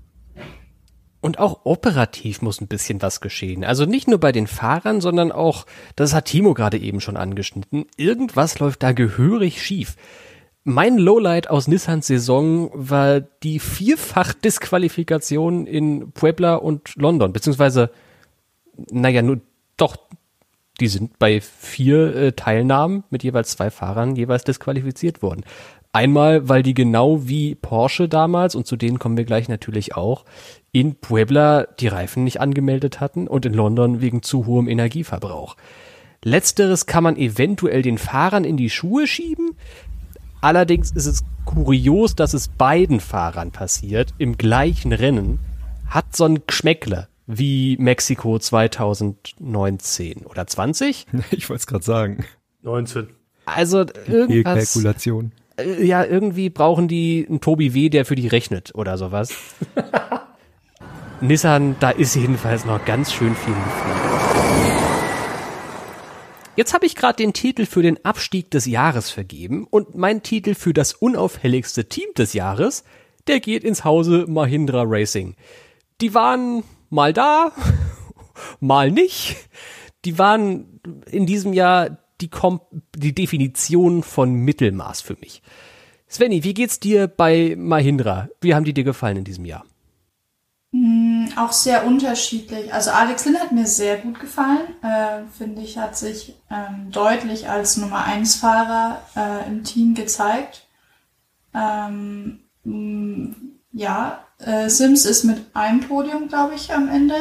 Und auch operativ muss ein bisschen was geschehen. Also nicht nur bei den Fahrern, sondern auch, das hat Timo gerade eben schon angeschnitten, irgendwas läuft da gehörig schief. Mein Lowlight aus Nissans Saison war die Vierfach-Disqualifikation in Puebla und London, beziehungsweise, naja, nur doch, die sind bei vier äh, Teilnahmen mit jeweils zwei Fahrern jeweils disqualifiziert worden. Einmal, weil die genau wie Porsche damals, und zu denen kommen wir gleich natürlich auch, in Puebla die Reifen nicht angemeldet hatten und in London wegen zu hohem Energieverbrauch. Letzteres kann man eventuell den Fahrern in die Schuhe schieben. Allerdings ist es kurios, dass es beiden Fahrern passiert im gleichen Rennen. Hat so ein Geschmäckle wie Mexiko 2019 oder 20? Ich wollte es gerade sagen. 19. Also irgendwas. Kalkulation. Äh, ja, irgendwie brauchen die einen Tobi W., der für die rechnet oder sowas. Nissan, da ist jedenfalls noch ganz schön viel Gefühl. Jetzt habe ich gerade den Titel für den Abstieg des Jahres vergeben und mein Titel für das unauffälligste Team des Jahres, der geht ins Hause Mahindra Racing. Die waren mal da, mal nicht. Die waren in diesem Jahr die, Kom die Definition von Mittelmaß für mich. Svenny, wie geht's dir bei Mahindra? Wie haben die dir gefallen in diesem Jahr? Mm, auch sehr unterschiedlich. Also Alex Lin hat mir sehr gut gefallen. Äh, Finde ich, hat sich ähm, deutlich als Nummer 1 Fahrer äh, im Team gezeigt. Ähm, mh, mm, ja, äh, Sims ist mit einem Podium, glaube ich, am Ende.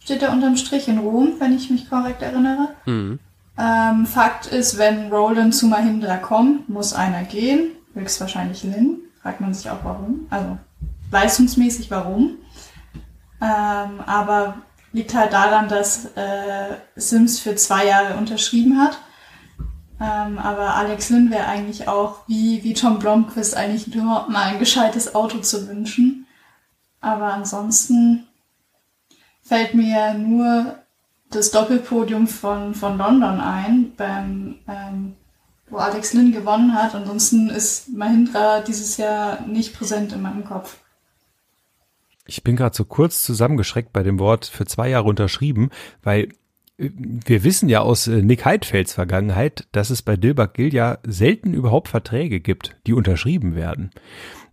Steht er unterm Strich in Rom, wenn ich mich korrekt erinnere. Mhm. Ähm, Fakt ist, wenn Roland zu Mahindra kommt, muss einer gehen. Höchstwahrscheinlich Lin. Fragt man sich auch warum. Also leistungsmäßig warum. Ähm, aber liegt halt daran, dass äh, Sims für zwei Jahre unterschrieben hat. Ähm, aber Alex Lin wäre eigentlich auch wie, wie Tom Blomqvist eigentlich nur mal ein gescheites Auto zu wünschen. Aber ansonsten fällt mir nur das Doppelpodium von, von London ein, beim, ähm, wo Alex Lynn gewonnen hat. Ansonsten ist Mahindra dieses Jahr nicht präsent in meinem Kopf. Ich bin gerade so kurz zusammengeschreckt bei dem Wort für zwei Jahre unterschrieben, weil äh, wir wissen ja aus äh, Nick Heidfelds Vergangenheit, dass es bei Dilbach Gill ja selten überhaupt Verträge gibt, die unterschrieben werden.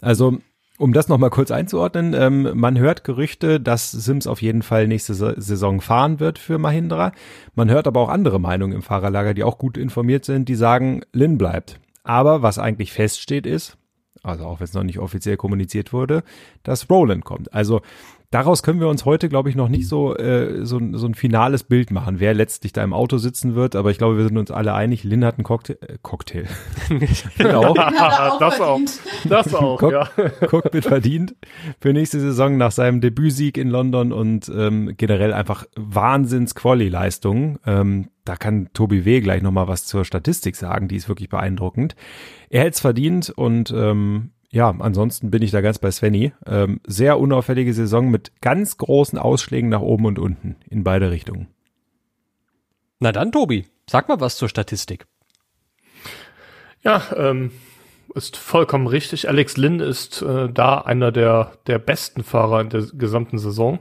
Also um das nochmal kurz einzuordnen, ähm, man hört Gerüchte, dass Sims auf jeden Fall nächste Saison fahren wird für Mahindra. Man hört aber auch andere Meinungen im Fahrerlager, die auch gut informiert sind, die sagen, Lin bleibt. Aber was eigentlich feststeht ist, also auch wenn es noch nicht offiziell kommuniziert wurde, dass Roland kommt. Also daraus können wir uns heute, glaube ich, noch nicht so, äh, so, so ein finales Bild machen, wer letztlich da im Auto sitzen wird. Aber ich glaube, wir sind uns alle einig, Lin hat einen Cocktail. Äh, Cocktail. genau. auch das auch. Das auch, Cock ja. Cockpit verdient für nächste Saison nach seinem Debütsieg in London und ähm, generell einfach Wahnsinns-Quali-Leistungen. Ähm, da kann Tobi W. gleich nochmal was zur Statistik sagen, die ist wirklich beeindruckend. Er hätte es verdient und ähm, ja, ansonsten bin ich da ganz bei Svenny. Ähm, sehr unauffällige Saison mit ganz großen Ausschlägen nach oben und unten in beide Richtungen. Na dann, Tobi, sag mal was zur Statistik. Ja, ähm, ist vollkommen richtig. Alex Lynn ist äh, da einer der, der besten Fahrer in der gesamten Saison.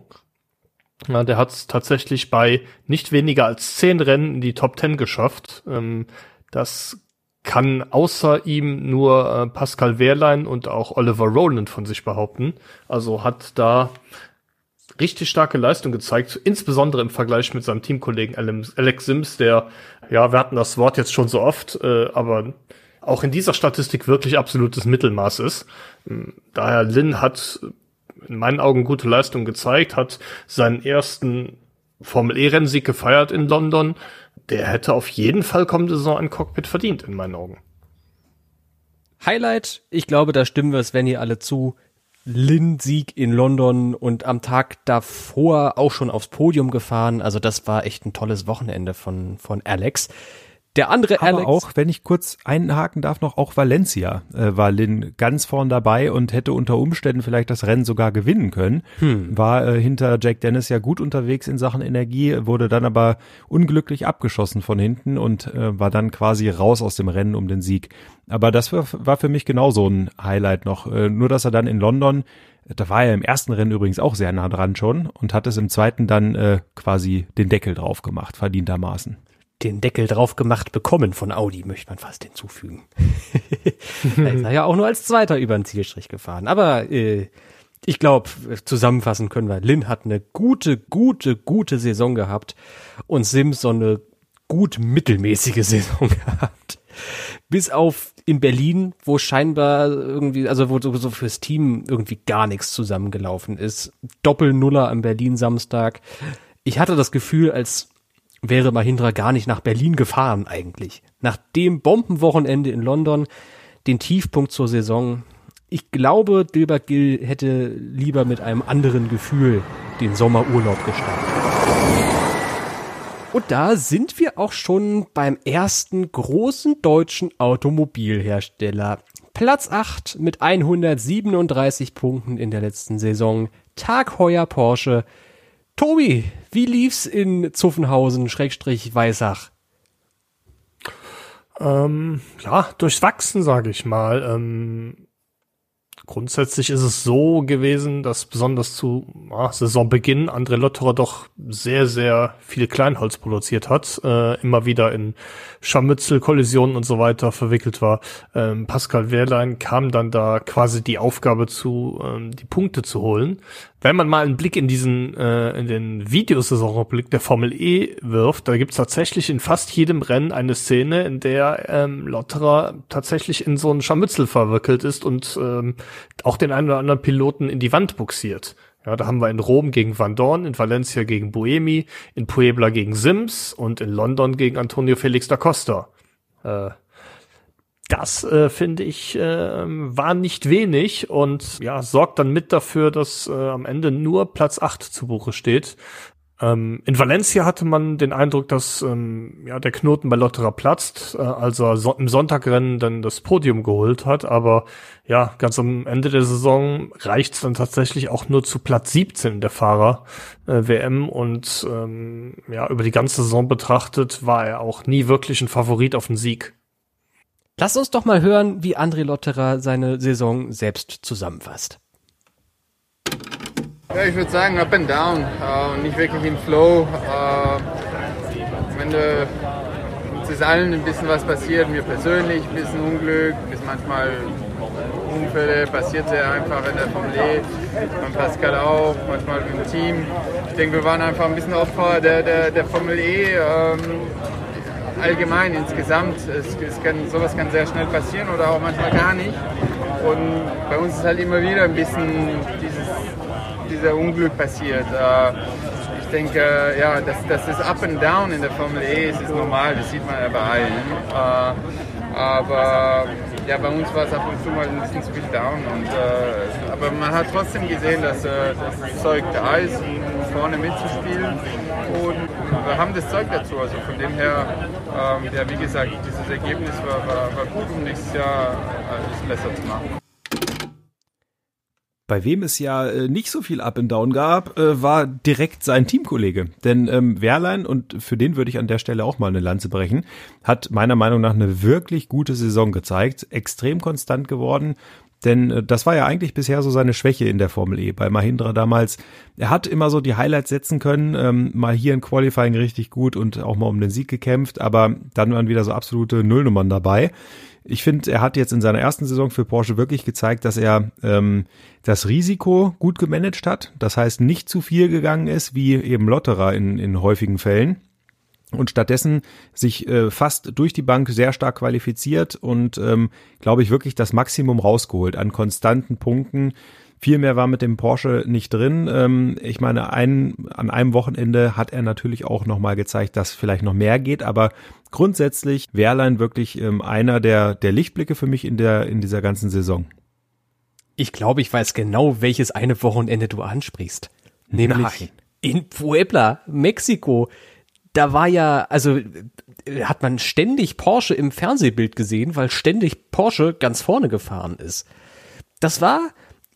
Ja, der hat es tatsächlich bei nicht weniger als zehn Rennen in die Top Ten geschafft. Ähm, das kann außer ihm nur äh, Pascal Wehrlein und auch Oliver Rowland von sich behaupten. Also hat da richtig starke Leistung gezeigt, insbesondere im Vergleich mit seinem Teamkollegen Alex Sims, der, ja, wir hatten das Wort jetzt schon so oft, äh, aber auch in dieser Statistik wirklich absolutes Mittelmaß ist. Ähm, daher Lin hat in meinen Augen gute Leistung gezeigt, hat seinen ersten Formel E-Rennsieg gefeiert in London, der hätte auf jeden Fall kommende Saison ein Cockpit verdient, in meinen Augen. Highlight, ich glaube, da stimmen wir Sven hier alle zu. Lin-Sieg in London und am Tag davor auch schon aufs Podium gefahren. Also das war echt ein tolles Wochenende von, von Alex. Der andere Aber Alex, auch, wenn ich kurz einhaken darf, noch auch Valencia äh, war Lin ganz vorn dabei und hätte unter Umständen vielleicht das Rennen sogar gewinnen können. Hm. War äh, hinter Jack Dennis ja gut unterwegs in Sachen Energie, wurde dann aber unglücklich abgeschossen von hinten und äh, war dann quasi raus aus dem Rennen um den Sieg. Aber das war, war für mich genauso ein Highlight noch. Äh, nur, dass er dann in London Da war er im ersten Rennen übrigens auch sehr nah dran schon und hat es im zweiten dann äh, quasi den Deckel drauf gemacht, verdientermaßen. Den Deckel drauf gemacht bekommen von Audi, möchte man fast hinzufügen. er ist ja auch nur als Zweiter über den Zielstrich gefahren. Aber äh, ich glaube, zusammenfassen können wir, Lin hat eine gute, gute, gute Saison gehabt und Sims so eine gut mittelmäßige Saison gehabt. Bis auf in Berlin, wo scheinbar irgendwie, also wo so fürs Team irgendwie gar nichts zusammengelaufen ist. Doppelnuller am Berlin Samstag. Ich hatte das Gefühl, als wäre Mahindra gar nicht nach Berlin gefahren eigentlich. Nach dem Bombenwochenende in London, den Tiefpunkt zur Saison. Ich glaube, Dilbert Gill hätte lieber mit einem anderen Gefühl den Sommerurlaub gestartet. Und da sind wir auch schon beim ersten großen deutschen Automobilhersteller. Platz 8 mit 137 Punkten in der letzten Saison. Tag Heuer Porsche. Tobi, wie lief's in Zuffenhausen, Schrägstrich Weißach? Ähm, ja, durchwachsen, sage ich mal. Ähm, Grundsätzlich ist es so gewesen, dass besonders zu ja, Saisonbeginn André Lotterer doch sehr, sehr viel Kleinholz produziert hat, äh, immer wieder in Scharmützel, Kollisionen und so weiter verwickelt war. Ähm, Pascal Wehrlein kam dann da quasi die Aufgabe zu, ähm, die Punkte zu holen. Wenn man mal einen Blick in diesen, äh, in den Videosaisonblick der Formel E wirft, da gibt's tatsächlich in fast jedem Rennen eine Szene, in der ähm, Lotterer tatsächlich in so einen Scharmützel verwickelt ist und ähm, auch den einen oder anderen Piloten in die Wand buxiert. Ja, da haben wir in Rom gegen Van Dorn, in Valencia gegen Buemi, in Puebla gegen Sims und in London gegen Antonio Felix da Costa. Äh, das äh, finde ich äh, war nicht wenig und ja sorgt dann mit dafür, dass äh, am Ende nur Platz 8 zu Buche steht. Ähm, in Valencia hatte man den Eindruck, dass ähm, ja der Knoten bei Lotterer platzt, äh, als er so im Sonntagrennen dann das Podium geholt hat. Aber ja, ganz am Ende der Saison reicht es dann tatsächlich auch nur zu Platz 17 der Fahrer äh, WM und ähm, ja über die ganze Saison betrachtet war er auch nie wirklich ein Favorit auf den Sieg. Lass uns doch mal hören, wie André Lotterer seine Saison selbst zusammenfasst. Ja, ich würde sagen up and down und nicht wirklich im Flow. Äh, am Ende uns ist allen ein bisschen was passiert, mir persönlich ein bisschen Unglück, ist manchmal Unfälle, passiert sehr einfach in der Formel E, beim Pascal auch, manchmal im Team. Ich denke, wir waren einfach ein bisschen Opfer der, der, der Formel E. Ähm, allgemein insgesamt. Es, es kann, sowas kann sehr schnell passieren oder auch manchmal gar nicht. Und bei uns ist halt immer wieder ein bisschen dieses, dieser Unglück passiert. Äh, ich denke, ja, das, das ist up and down in der Formel E, es ist normal, das sieht man ja bei allen. Äh, aber ja, bei uns war es ab und zu mal ein bisschen viel down. Und, äh, aber man hat trotzdem gesehen, dass, das Zeug da ist, um vorne mitzuspielen. Und wir haben das Zeug dazu. Also von dem her, ähm, ja, wie gesagt, dieses Ergebnis war, war, war gut, um nächstes Jahr alles besser zu machen. Bei wem es ja äh, nicht so viel Up and Down gab, äh, war direkt sein Teamkollege. Denn ähm, Wehrlein, und für den würde ich an der Stelle auch mal eine Lanze brechen, hat meiner Meinung nach eine wirklich gute Saison gezeigt, extrem konstant geworden. Denn äh, das war ja eigentlich bisher so seine Schwäche in der Formel E. Bei Mahindra damals, er hat immer so die Highlights setzen können, ähm, mal hier in Qualifying richtig gut und auch mal um den Sieg gekämpft, aber dann waren wieder so absolute Nullnummern dabei ich finde, er hat jetzt in seiner ersten Saison für Porsche wirklich gezeigt, dass er ähm, das Risiko gut gemanagt hat. Das heißt, nicht zu viel gegangen ist, wie eben Lotterer in, in häufigen Fällen. Und stattdessen sich äh, fast durch die Bank sehr stark qualifiziert und, ähm, glaube ich, wirklich das Maximum rausgeholt an konstanten Punkten. Viel mehr war mit dem Porsche nicht drin. Ähm, ich meine, ein, an einem Wochenende hat er natürlich auch nochmal gezeigt, dass vielleicht noch mehr geht, aber grundsätzlich Wehrlein wirklich ähm, einer der, der Lichtblicke für mich in der, in dieser ganzen Saison. Ich glaube, ich weiß genau, welches eine Wochenende du ansprichst. Nämlich Nein. in Puebla, Mexiko. Da war ja, also hat man ständig Porsche im Fernsehbild gesehen, weil ständig Porsche ganz vorne gefahren ist. Das war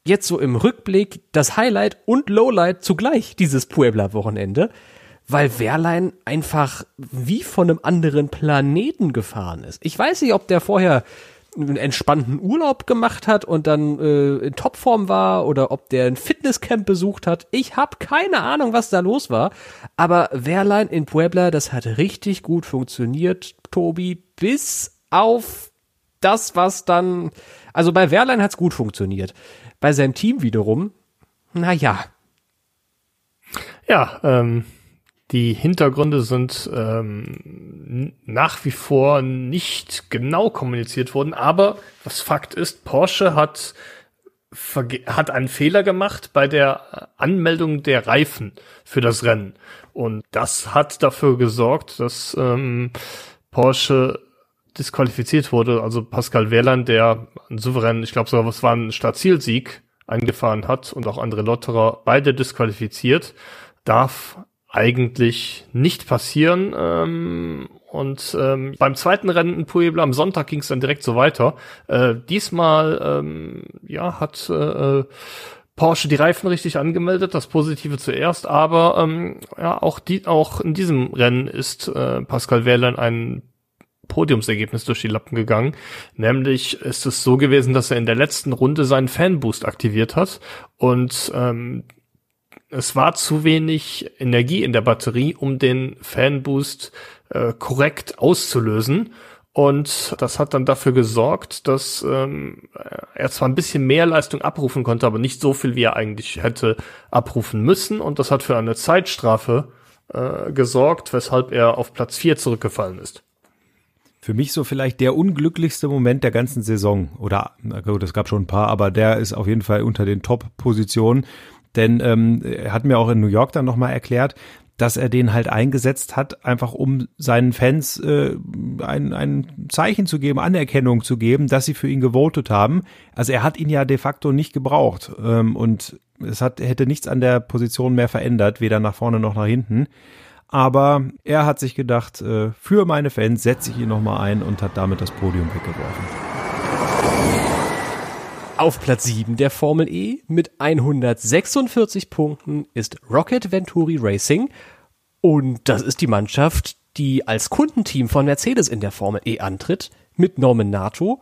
jetzt so im Rückblick das Highlight und Lowlight zugleich dieses Puebla-Wochenende weil Wehrlein einfach wie von einem anderen Planeten gefahren ist. Ich weiß nicht, ob der vorher einen entspannten Urlaub gemacht hat und dann äh, in Topform war oder ob der ein Fitnesscamp besucht hat. Ich habe keine Ahnung, was da los war. Aber Wehrlein in Puebla, das hat richtig gut funktioniert, Tobi, bis auf das, was dann. Also bei Wehrlein hat's gut funktioniert. Bei seinem Team wiederum, na ja. Ja, ähm, die Hintergründe sind ähm, nach wie vor nicht genau kommuniziert worden, aber was Fakt ist, Porsche hat hat einen Fehler gemacht bei der Anmeldung der Reifen für das Rennen. Und das hat dafür gesorgt, dass ähm, Porsche disqualifiziert wurde. Also Pascal Wehrlein, der einen souveränen, ich glaube sogar, was war ein Startzielsieg eingefahren hat und auch andere Lotterer beide disqualifiziert, darf eigentlich nicht passieren. Ähm, und ähm, beim zweiten Rennen in Puebla am Sonntag ging es dann direkt so weiter. Äh, diesmal ähm, ja hat äh, Porsche die Reifen richtig angemeldet, das Positive zuerst, aber ähm, ja auch die auch in diesem Rennen ist äh, Pascal Wehrlein ein Podiumsergebnis durch die Lappen gegangen. Nämlich ist es so gewesen, dass er in der letzten Runde seinen Fanboost aktiviert hat und ähm, es war zu wenig Energie in der Batterie, um den Fanboost äh, korrekt auszulösen. Und das hat dann dafür gesorgt, dass ähm, er zwar ein bisschen mehr Leistung abrufen konnte, aber nicht so viel, wie er eigentlich hätte abrufen müssen. Und das hat für eine Zeitstrafe äh, gesorgt, weshalb er auf Platz 4 zurückgefallen ist. Für mich so vielleicht der unglücklichste Moment der ganzen Saison. Oder, gut, es gab schon ein paar, aber der ist auf jeden Fall unter den Top-Positionen. Denn ähm, er hat mir auch in New York dann nochmal erklärt, dass er den halt eingesetzt hat, einfach um seinen Fans äh, ein, ein Zeichen zu geben, Anerkennung zu geben, dass sie für ihn gewotet haben. Also er hat ihn ja de facto nicht gebraucht ähm, und es hat, hätte nichts an der Position mehr verändert, weder nach vorne noch nach hinten. Aber er hat sich gedacht, äh, für meine Fans setze ich ihn nochmal ein und hat damit das Podium weggeworfen. Auf Platz 7 der Formel E mit 146 Punkten ist Rocket Venturi Racing. Und das ist die Mannschaft, die als Kundenteam von Mercedes in der Formel E antritt, mit Norman Nato.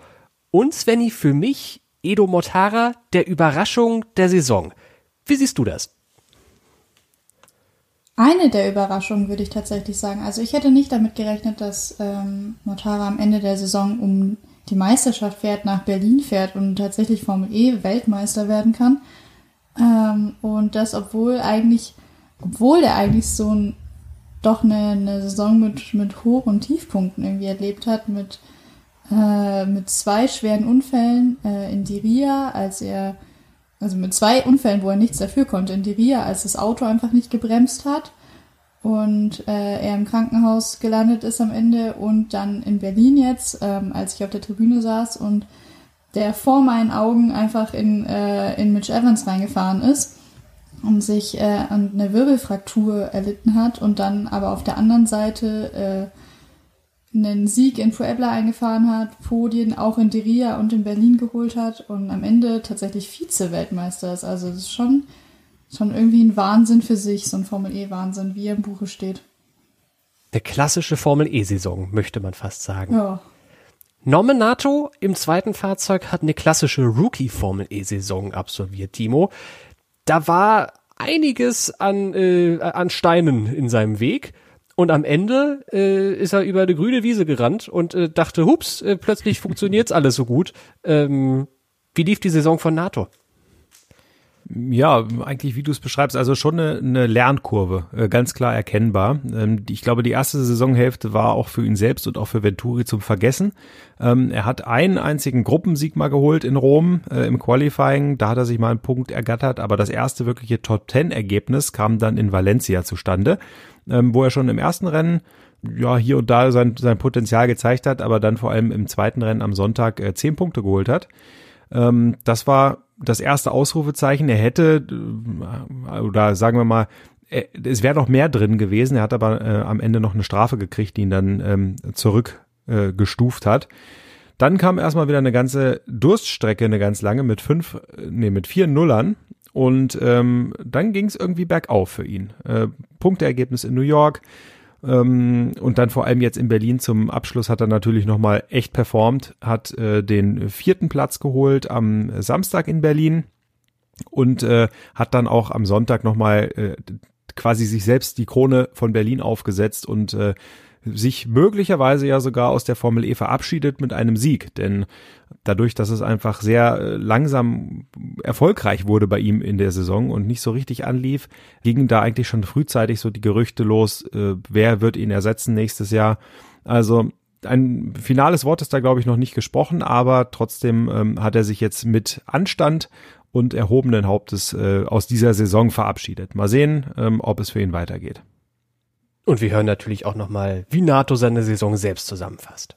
Und Svenny, für mich Edo Mortara, der Überraschung der Saison. Wie siehst du das? Eine der Überraschungen würde ich tatsächlich sagen. Also ich hätte nicht damit gerechnet, dass ähm, Mortara am Ende der Saison um die Meisterschaft fährt, nach Berlin fährt und tatsächlich Formel E Weltmeister werden kann. Ähm, und das, obwohl eigentlich, obwohl der eigentlich so ein, doch eine, eine Saison mit, mit Hoch- und Tiefpunkten irgendwie erlebt hat, mit, äh, mit zwei schweren Unfällen äh, in Diria, als er, also mit zwei Unfällen, wo er nichts dafür konnte, in Diria, als das Auto einfach nicht gebremst hat und äh, er im Krankenhaus gelandet ist am Ende und dann in Berlin jetzt, ähm, als ich auf der Tribüne saß und der vor meinen Augen einfach in, äh, in Mitch Evans reingefahren ist und sich äh, eine Wirbelfraktur erlitten hat und dann aber auf der anderen Seite äh, einen Sieg in Puebla eingefahren hat, Podien auch in Deria und in Berlin geholt hat und am Ende tatsächlich Vize-Weltmeister ist. Also das ist schon schon irgendwie ein Wahnsinn für sich, so ein Formel-E-Wahnsinn, wie er im Buche steht. Der klassische Formel-E-Saison, möchte man fast sagen. Ja. Nominato im zweiten Fahrzeug hat eine klassische Rookie-Formel-E-Saison absolviert, Timo. Da war einiges an, äh, an Steinen in seinem Weg. Und am Ende äh, ist er über eine grüne Wiese gerannt und äh, dachte, hups, äh, plötzlich funktioniert's alles so gut. Ähm, wie lief die Saison von NATO? Ja, eigentlich wie du es beschreibst, also schon eine, eine Lernkurve, äh, ganz klar erkennbar. Ähm, ich glaube, die erste Saisonhälfte war auch für ihn selbst und auch für Venturi zum Vergessen. Ähm, er hat einen einzigen Gruppensieg mal geholt in Rom äh, im Qualifying, da hat er sich mal einen Punkt ergattert, aber das erste wirkliche Top-Ten-Ergebnis kam dann in Valencia zustande, ähm, wo er schon im ersten Rennen ja hier und da sein, sein Potenzial gezeigt hat, aber dann vor allem im zweiten Rennen am Sonntag äh, zehn Punkte geholt hat. Das war das erste Ausrufezeichen. Er hätte, äh, oder sagen wir mal, es wäre noch mehr drin gewesen. Er hat aber äh, am Ende noch eine Strafe gekriegt, die ihn dann ähm, zurückgestuft äh, hat. Dann kam erstmal wieder eine ganze Durststrecke, eine ganz lange mit fünf, nee, mit vier Nullern. Und ähm, dann ging es irgendwie bergauf für ihn. Äh, Punkteergebnis in New York, Ähm, und dann vor allem jetzt in Berlin zum Abschluss hat er natürlich nochmal echt performt, hat äh, den vierten Platz geholt am Samstag in Berlin und äh, hat dann auch am Sonntag nochmal äh, quasi sich selbst die Krone von Berlin aufgesetzt und äh, sich möglicherweise ja sogar aus der Formel E verabschiedet mit einem Sieg. Denn dadurch, dass es einfach sehr äh, langsam erfolgreich wurde bei ihm in der Saison und nicht so richtig anlief, gingen da eigentlich schon frühzeitig so die Gerüchte los, äh, wer wird ihn ersetzen nächstes Jahr. Also ein finales Wort ist da, glaube ich, noch nicht gesprochen, aber trotzdem ähm, hat er sich jetzt mit Anstand und erhobenen Hauptes äh, aus dieser Saison verabschiedet. Mal sehen, ähm, ob es für ihn weitergeht. Und wir hören natürlich auch nochmal, wie NATO seine Saison selbst zusammenfasst.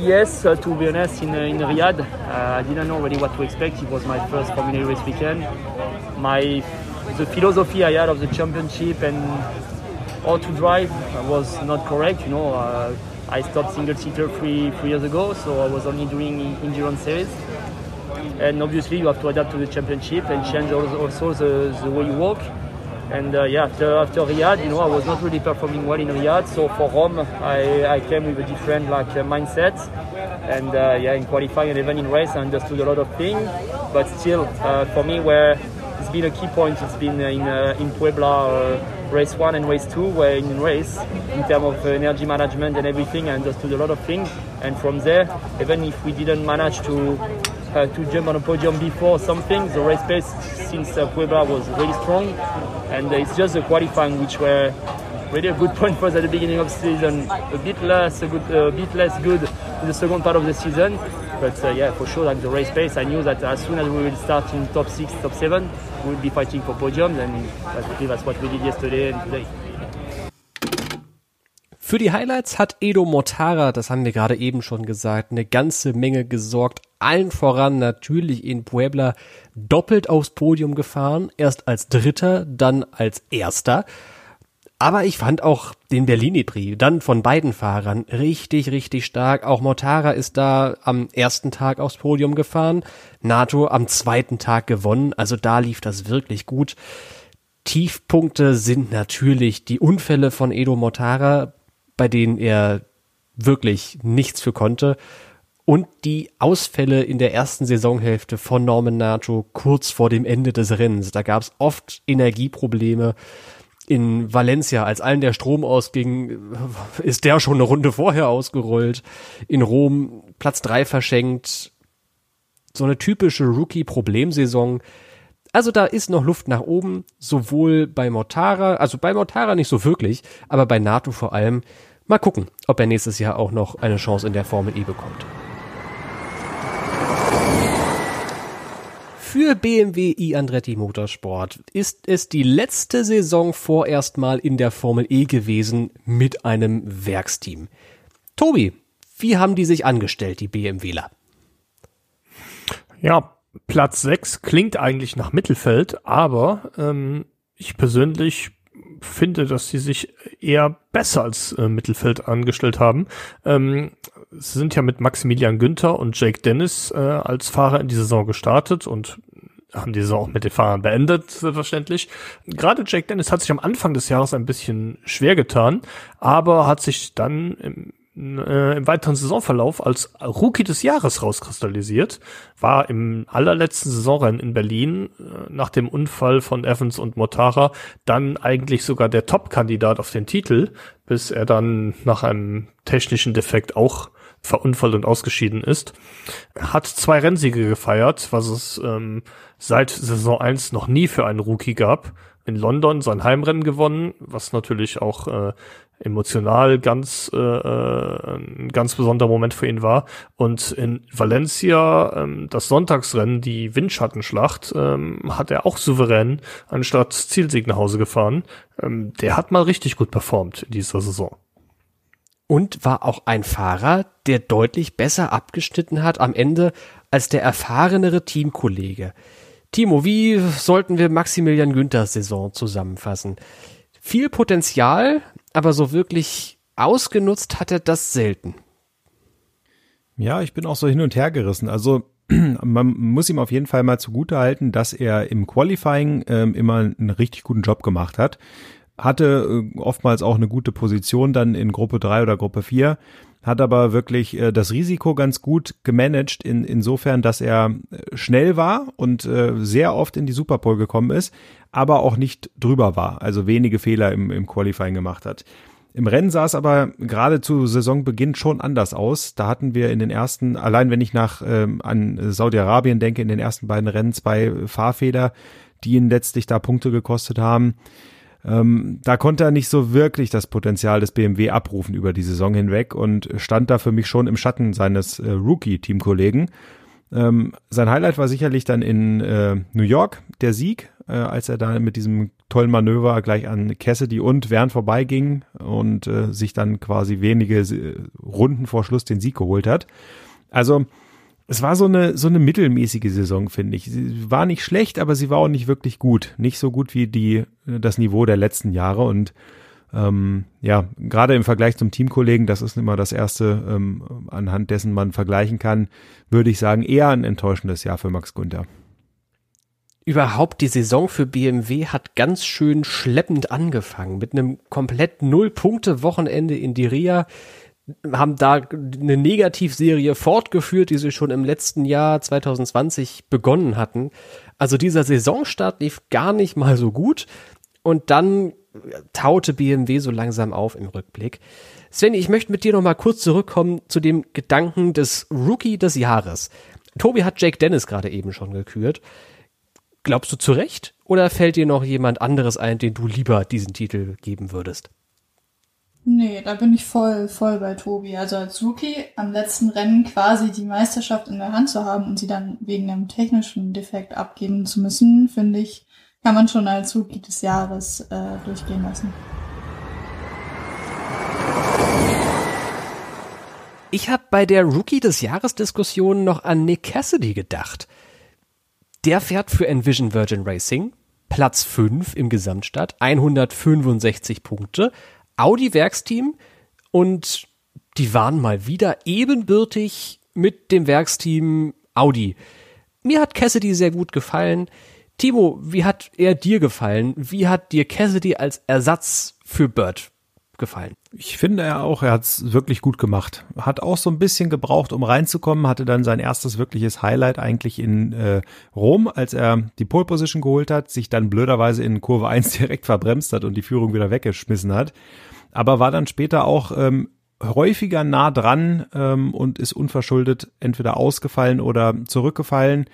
Yes, uh, to be honest, in, uh, in Riyadh, uh, I didn't know really what to expect. It was my first Formula race weekend. My the philosophy I had of the championship and how to drive was not correct. You know, uh, I stopped single seater three three years ago, so I was only doing endurance series. And obviously, you have to adapt to the championship and change also the, the way you walk. And uh, yeah, after, after Riyadh, you know, I was not really performing well in Riyadh. So for Rome, I, I came with a different like uh, mindset. And uh, yeah, in qualifying and even in race, I understood a lot of things. But still, uh, for me, where it's been a key point, it's been in uh, in Puebla, uh, race one and race two, where in race, in terms of energy management and everything, I understood a lot of things. And from there, even if we didn't manage to uh, to jump on a podium before something. The race pace since uh, Puebla was really strong, and uh, it's just the qualifying which were really a good point for us at the beginning of the season. A bit less, a, good, bit less good in the second part of the season. But uh, yeah, for sure, like the race pace, I knew that as soon as we will start in top six, top seven, we will be fighting for podiums, and basically that's what we did yesterday and today. Für die Highlights hat Edo Mortara, das haben wir gerade eben schon gesagt, eine ganze Menge gesorgt. Allen voran natürlich in Puebla doppelt aufs Podium gefahren. Erst als Dritter, dann als Erster. Aber ich fand auch den Berlini Prix dann von beiden Fahrern richtig, richtig stark. Auch Mortara ist da am ersten Tag aufs Podium gefahren. NATO am zweiten Tag gewonnen. Also da lief das wirklich gut. Tiefpunkte sind natürlich die Unfälle von Edo Mortara bei denen er wirklich nichts für konnte. Und die Ausfälle in der ersten Saisonhälfte von Norman Nato kurz vor dem Ende des Rennens. Da gab es oft Energieprobleme. In Valencia, als allen der Strom ausging, ist der schon eine Runde vorher ausgerollt. In Rom Platz drei verschenkt. So eine typische Rookie-Problemsaison. Also da ist noch Luft nach oben, sowohl bei Mortara, also bei Mortara nicht so wirklich, aber bei NATO vor allem. Mal gucken, ob er nächstes Jahr auch noch eine Chance in der Formel E bekommt. Für BMW i Andretti Motorsport ist es die letzte Saison vorerst mal in der Formel E gewesen mit einem Werksteam. Tobi, wie haben die sich angestellt, die BMWler? Ja, Platz 6 klingt eigentlich nach Mittelfeld, aber ähm, ich persönlich finde, dass sie sich eher besser als äh, Mittelfeld angestellt haben. Ähm, sie sind ja mit Maximilian Günther und Jake Dennis äh, als Fahrer in die Saison gestartet und haben die Saison auch mit den Fahrern beendet, selbstverständlich. Gerade Jake Dennis hat sich am Anfang des Jahres ein bisschen schwer getan, aber hat sich dann im äh, im weiteren Saisonverlauf als Rookie des Jahres rauskristallisiert, war im allerletzten Saisonrennen in Berlin äh, nach dem Unfall von Evans und Motara dann eigentlich sogar der Top-Kandidat auf den Titel, bis er dann nach einem technischen Defekt auch verunfallt und ausgeschieden ist. Hat zwei Rennsiege gefeiert, was es ähm, seit Saison 1 noch nie für einen Rookie gab. In London sein Heimrennen gewonnen, was natürlich auch äh, emotional ganz äh, äh, ein ganz besonderer Moment für ihn war. Und in Valencia ähm, das Sonntagsrennen, die Windschattenschlacht, ähm, hat er auch souverän anstatt Zielsieg nach Hause gefahren. Ähm, der hat mal richtig gut performt in dieser Saison. Und war auch ein Fahrer, der deutlich besser abgeschnitten hat am Ende als der erfahrenere Teamkollege. Timo, wie sollten wir Maximilian Günthers Saison zusammenfassen? Viel Potenzial, aber so wirklich ausgenutzt hat er das selten. Ja, ich bin auch so hin und her gerissen. Also man muss ihm auf jeden Fall mal zugute halten, dass er im Qualifying ähm, immer einen richtig guten Job gemacht hat. hatte äh, oftmals auch eine gute Position dann in Gruppe 3 oder Gruppe 4, hat aber wirklich äh, das Risiko ganz gut gemanagt, in, insofern, dass er äh, schnell war und äh, sehr oft in die Superpole gekommen ist, aber auch nicht drüber war, also wenige Fehler im, im Qualifying gemacht hat. Im Rennen sah es aber gerade zu Saisonbeginn schon anders aus. Da hatten wir in den ersten, allein wenn ich nach ähm, an Saudi-Arabien denke, in den ersten beiden Rennen zwei Fahrfehler, die ihn letztlich da Punkte gekostet haben. Ähm, da konnte er nicht so wirklich das Potenzial des BMW abrufen über die Saison hinweg und stand da für mich schon im Schatten seines äh, Rookie-Teamkollegen. Ähm, sein Highlight war sicherlich dann in äh, New York der Sieg, äh, als er da mit diesem tollen Manöver gleich an Cassidy und Wern vorbeiging und äh, sich dann quasi wenige äh, Runden vor Schluss den Sieg geholt hat. Also es war so eine, so eine mittelmäßige Saison, finde ich. Sie war nicht schlecht, aber sie war auch nicht wirklich gut. Nicht so gut wie die, das Niveau der letzten Jahre. Und ähm, ja, gerade im Vergleich zum Teamkollegen, das ist immer das erste, ähm, anhand dessen man vergleichen kann, würde ich sagen, eher ein enttäuschendes Jahr für Max Günther. Überhaupt die Saison für BMW hat ganz schön schleppend angefangen. Mit einem komplett Null-Punkte-Wochenende in Diria haben da eine Negativserie fortgeführt, die sie schon im letzten Jahr 2020 begonnen hatten. Also dieser Saisonstart lief gar nicht mal so gut und dann taute BMW so langsam auf im Rückblick. Sven, ich möchte mit dir noch mal kurz zurückkommen zu dem Gedanken des Rookie des Jahres. Tobi hat Jake Dennis gerade eben schon gekürt. Glaubst du zu Recht oder fällt dir noch jemand anderes ein, den du lieber diesen Titel geben würdest? Nee, da bin ich voll, voll bei Tobi. Also als Rookie am letzten Rennen quasi die Meisterschaft in der Hand zu haben und sie dann wegen einem technischen Defekt abgeben zu müssen, finde ich, kann man schon als Rookie des Jahres äh, durchgehen lassen. Ich habe bei der Rookie des Jahres Diskussion noch an Nick Cassidy gedacht. Der fährt für Envision Virgin Racing, Platz 5 im Gesamtstart, 165 Punkte, Audi-Werksteam und die waren mal wieder ebenbürtig mit dem Werksteam Audi. Mir hat Cassidy sehr gut gefallen. Timo, wie hat er dir gefallen? Wie hat dir Cassidy als Ersatz für Bird gefallen? Ich finde er auch, er hat es wirklich gut gemacht. Hat auch so ein bisschen gebraucht, um reinzukommen, hatte dann sein erstes wirkliches Highlight eigentlich in äh, Rom, als er die Pole Position geholt hat, sich dann blöderweise in Kurve 1 direkt verbremst hat und die Führung wieder weggeschmissen hat. Aber war dann später auch ähm, häufiger nah dran ähm, und ist unverschuldet entweder ausgefallen oder zurückgefallen.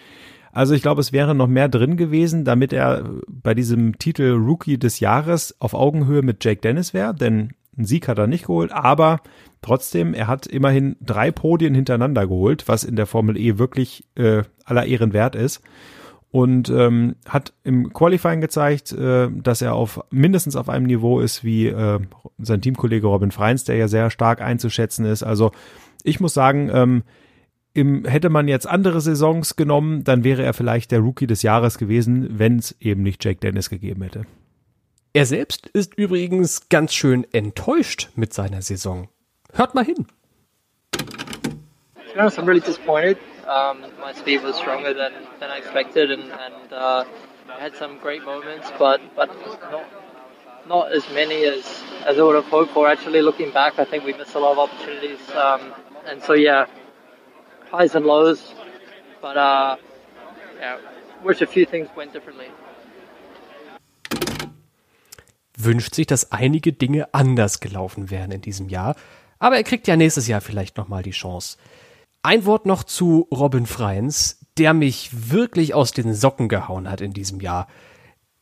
Also ich glaube, es wäre noch mehr drin gewesen, damit er bei diesem Titel Rookie des Jahres auf Augenhöhe mit Jake Dennis wäre, denn einen Sieg hat er nicht geholt, aber trotzdem, er hat immerhin drei Podien hintereinander geholt, was in der Formel E wirklich äh, aller Ehren wert ist. Und ähm, hat im Qualifying gezeigt, äh, dass er auf mindestens auf einem Niveau ist wie äh, sein Teamkollege Robin Freins, der ja sehr stark einzuschätzen ist. Also ich muss sagen, ähm, im, hätte man jetzt andere Saisons genommen, dann wäre er vielleicht der Rookie des Jahres gewesen, wenn es eben nicht Jake Dennis gegeben hätte. Er selbst ist übrigens ganz schön enttäuscht mit seiner Saison. Hört mal hin. To I'm really disappointed. Um, my speed was stronger than, than I expected, and, and uh, I had some great moments, but but not not as many as, as I would have hoped for. Actually, looking back, I think we missed a lot of opportunities, um, and so yeah, highs and lows, but uh, yeah, wish a few things went differently. Wünscht sich, dass einige Dinge anders gelaufen wären in diesem Jahr, aber er kriegt ja nächstes Jahr vielleicht nochmal die Chance. Ein Wort noch zu Robin Freins, der mich wirklich aus den Socken gehauen hat in diesem Jahr.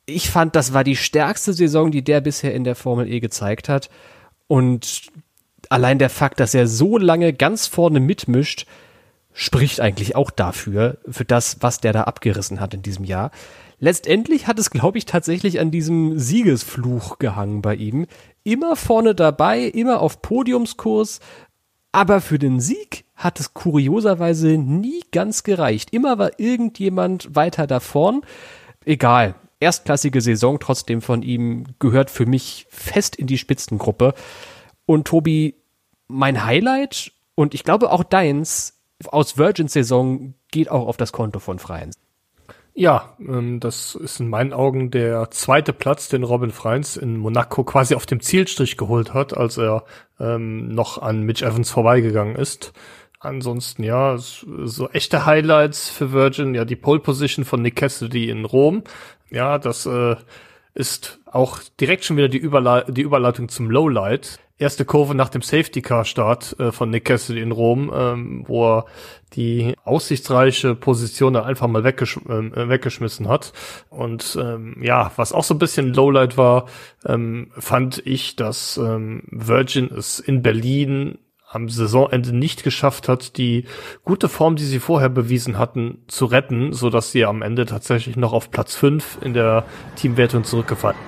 Ich fand, das war die stärkste Saison, die der bisher in der Formel E gezeigt hat. Und allein der Fakt, dass er so lange ganz vorne mitmischt, spricht eigentlich auch dafür, für das, was der da abgerissen hat in diesem Jahr. Letztendlich hat es, glaube ich, tatsächlich an diesem Siegesfluch gehangen bei ihm. Immer vorne dabei, immer auf Podiumskurs, aber für den Sieg hat es kurioserweise nie ganz gereicht. Immer war irgendjemand weiter da vorn. Egal. Erstklassige Saison trotzdem von ihm gehört für mich fest in die Spitzengruppe. Und Tobi, mein Highlight und ich glaube auch deins aus Virgins Saison geht auch auf das Konto von Freien. Ja, ähm, das ist in meinen Augen der zweite Platz, den Robin Freins in Monaco quasi auf dem Zielstrich geholt hat, als er ähm, noch an Mitch Evans vorbeigegangen ist. Ansonsten, ja, so echte Highlights für Virgin, ja, die Pole Position von Nick Cassidy in Rom. Ja, das äh, ist auch direkt schon wieder die, Überle die Überleitung zum Lowlight. Erste Kurve nach dem Safety Car Start äh, von Nick Cassidy in Rom, ähm, wo er die aussichtsreiche Position dann einfach mal weggesch äh, weggeschmissen hat. Und ähm, ja, was auch so ein bisschen Lowlight war, ähm, fand ich, dass ähm, Virgin es in Berlin am Saisonende nicht geschafft hat, die gute Form, die sie vorher bewiesen hatten, zu retten, so dass sie am Ende tatsächlich noch auf Platz 5 in der Teamwertung zurückgefallen.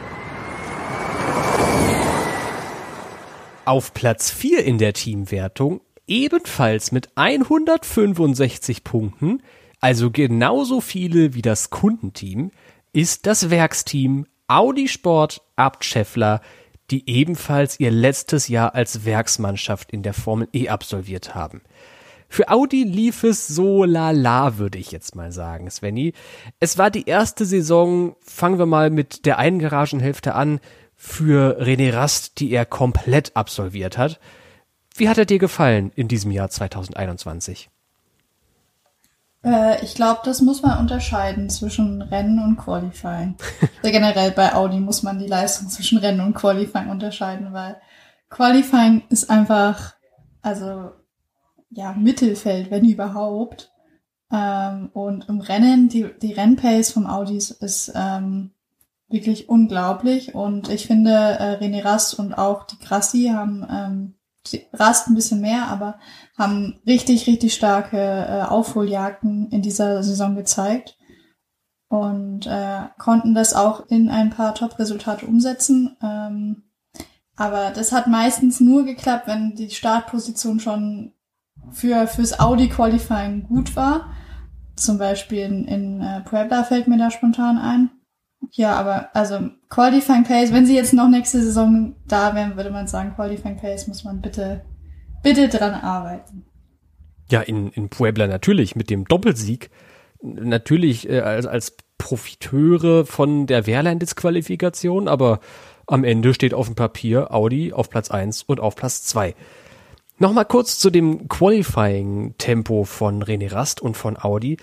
Auf Platz 4 in der Teamwertung, ebenfalls mit 165 Punkten, also genauso viele wie das Kundenteam, ist das Werksteam Audi Sport Abt Scheffler die ebenfalls ihr letztes Jahr als Werksmannschaft in der Formel E absolviert haben. Für Audi lief es so lala, würde ich jetzt mal sagen, Svenny. Es war die erste Saison, fangen wir mal mit der einen Garagenhälfte an, für René Rast, die er komplett absolviert hat. Wie hat er dir gefallen in diesem Jahr 2021? Äh, ich glaube, das muss man unterscheiden zwischen Rennen und Qualifying. also generell bei Audi muss man die Leistung zwischen Rennen und Qualifying unterscheiden, weil Qualifying ist einfach, also ja, Mittelfeld, wenn überhaupt. Ähm, und im Rennen, die, die Rennpace vom Audis ist ähm, wirklich unglaublich. Und ich finde, äh, René Rast und auch die Grassi haben ähm, Rast ein bisschen mehr, aber haben richtig, richtig starke äh, Aufholjagden in dieser Saison gezeigt und äh, konnten das auch in ein paar Top-Resultate umsetzen. Ähm, aber das hat meistens nur geklappt, wenn die Startposition schon für fürs Audi Qualifying gut war. Zum Beispiel in, in äh, Puebla fällt mir da spontan ein. Ja, aber also Qualifying Pace, wenn sie jetzt noch nächste Saison da wären, würde man sagen, Qualifying Pace muss man bitte, bitte dran arbeiten. Ja, in, in Puebla natürlich mit dem Doppelsieg. Natürlich äh, als, als Profiteure von der Wehrlein-Disqualifikation, aber am Ende steht auf dem Papier Audi auf Platz 1 und auf Platz 2. Nochmal kurz zu dem Qualifying-Tempo von René Rast und von Audi.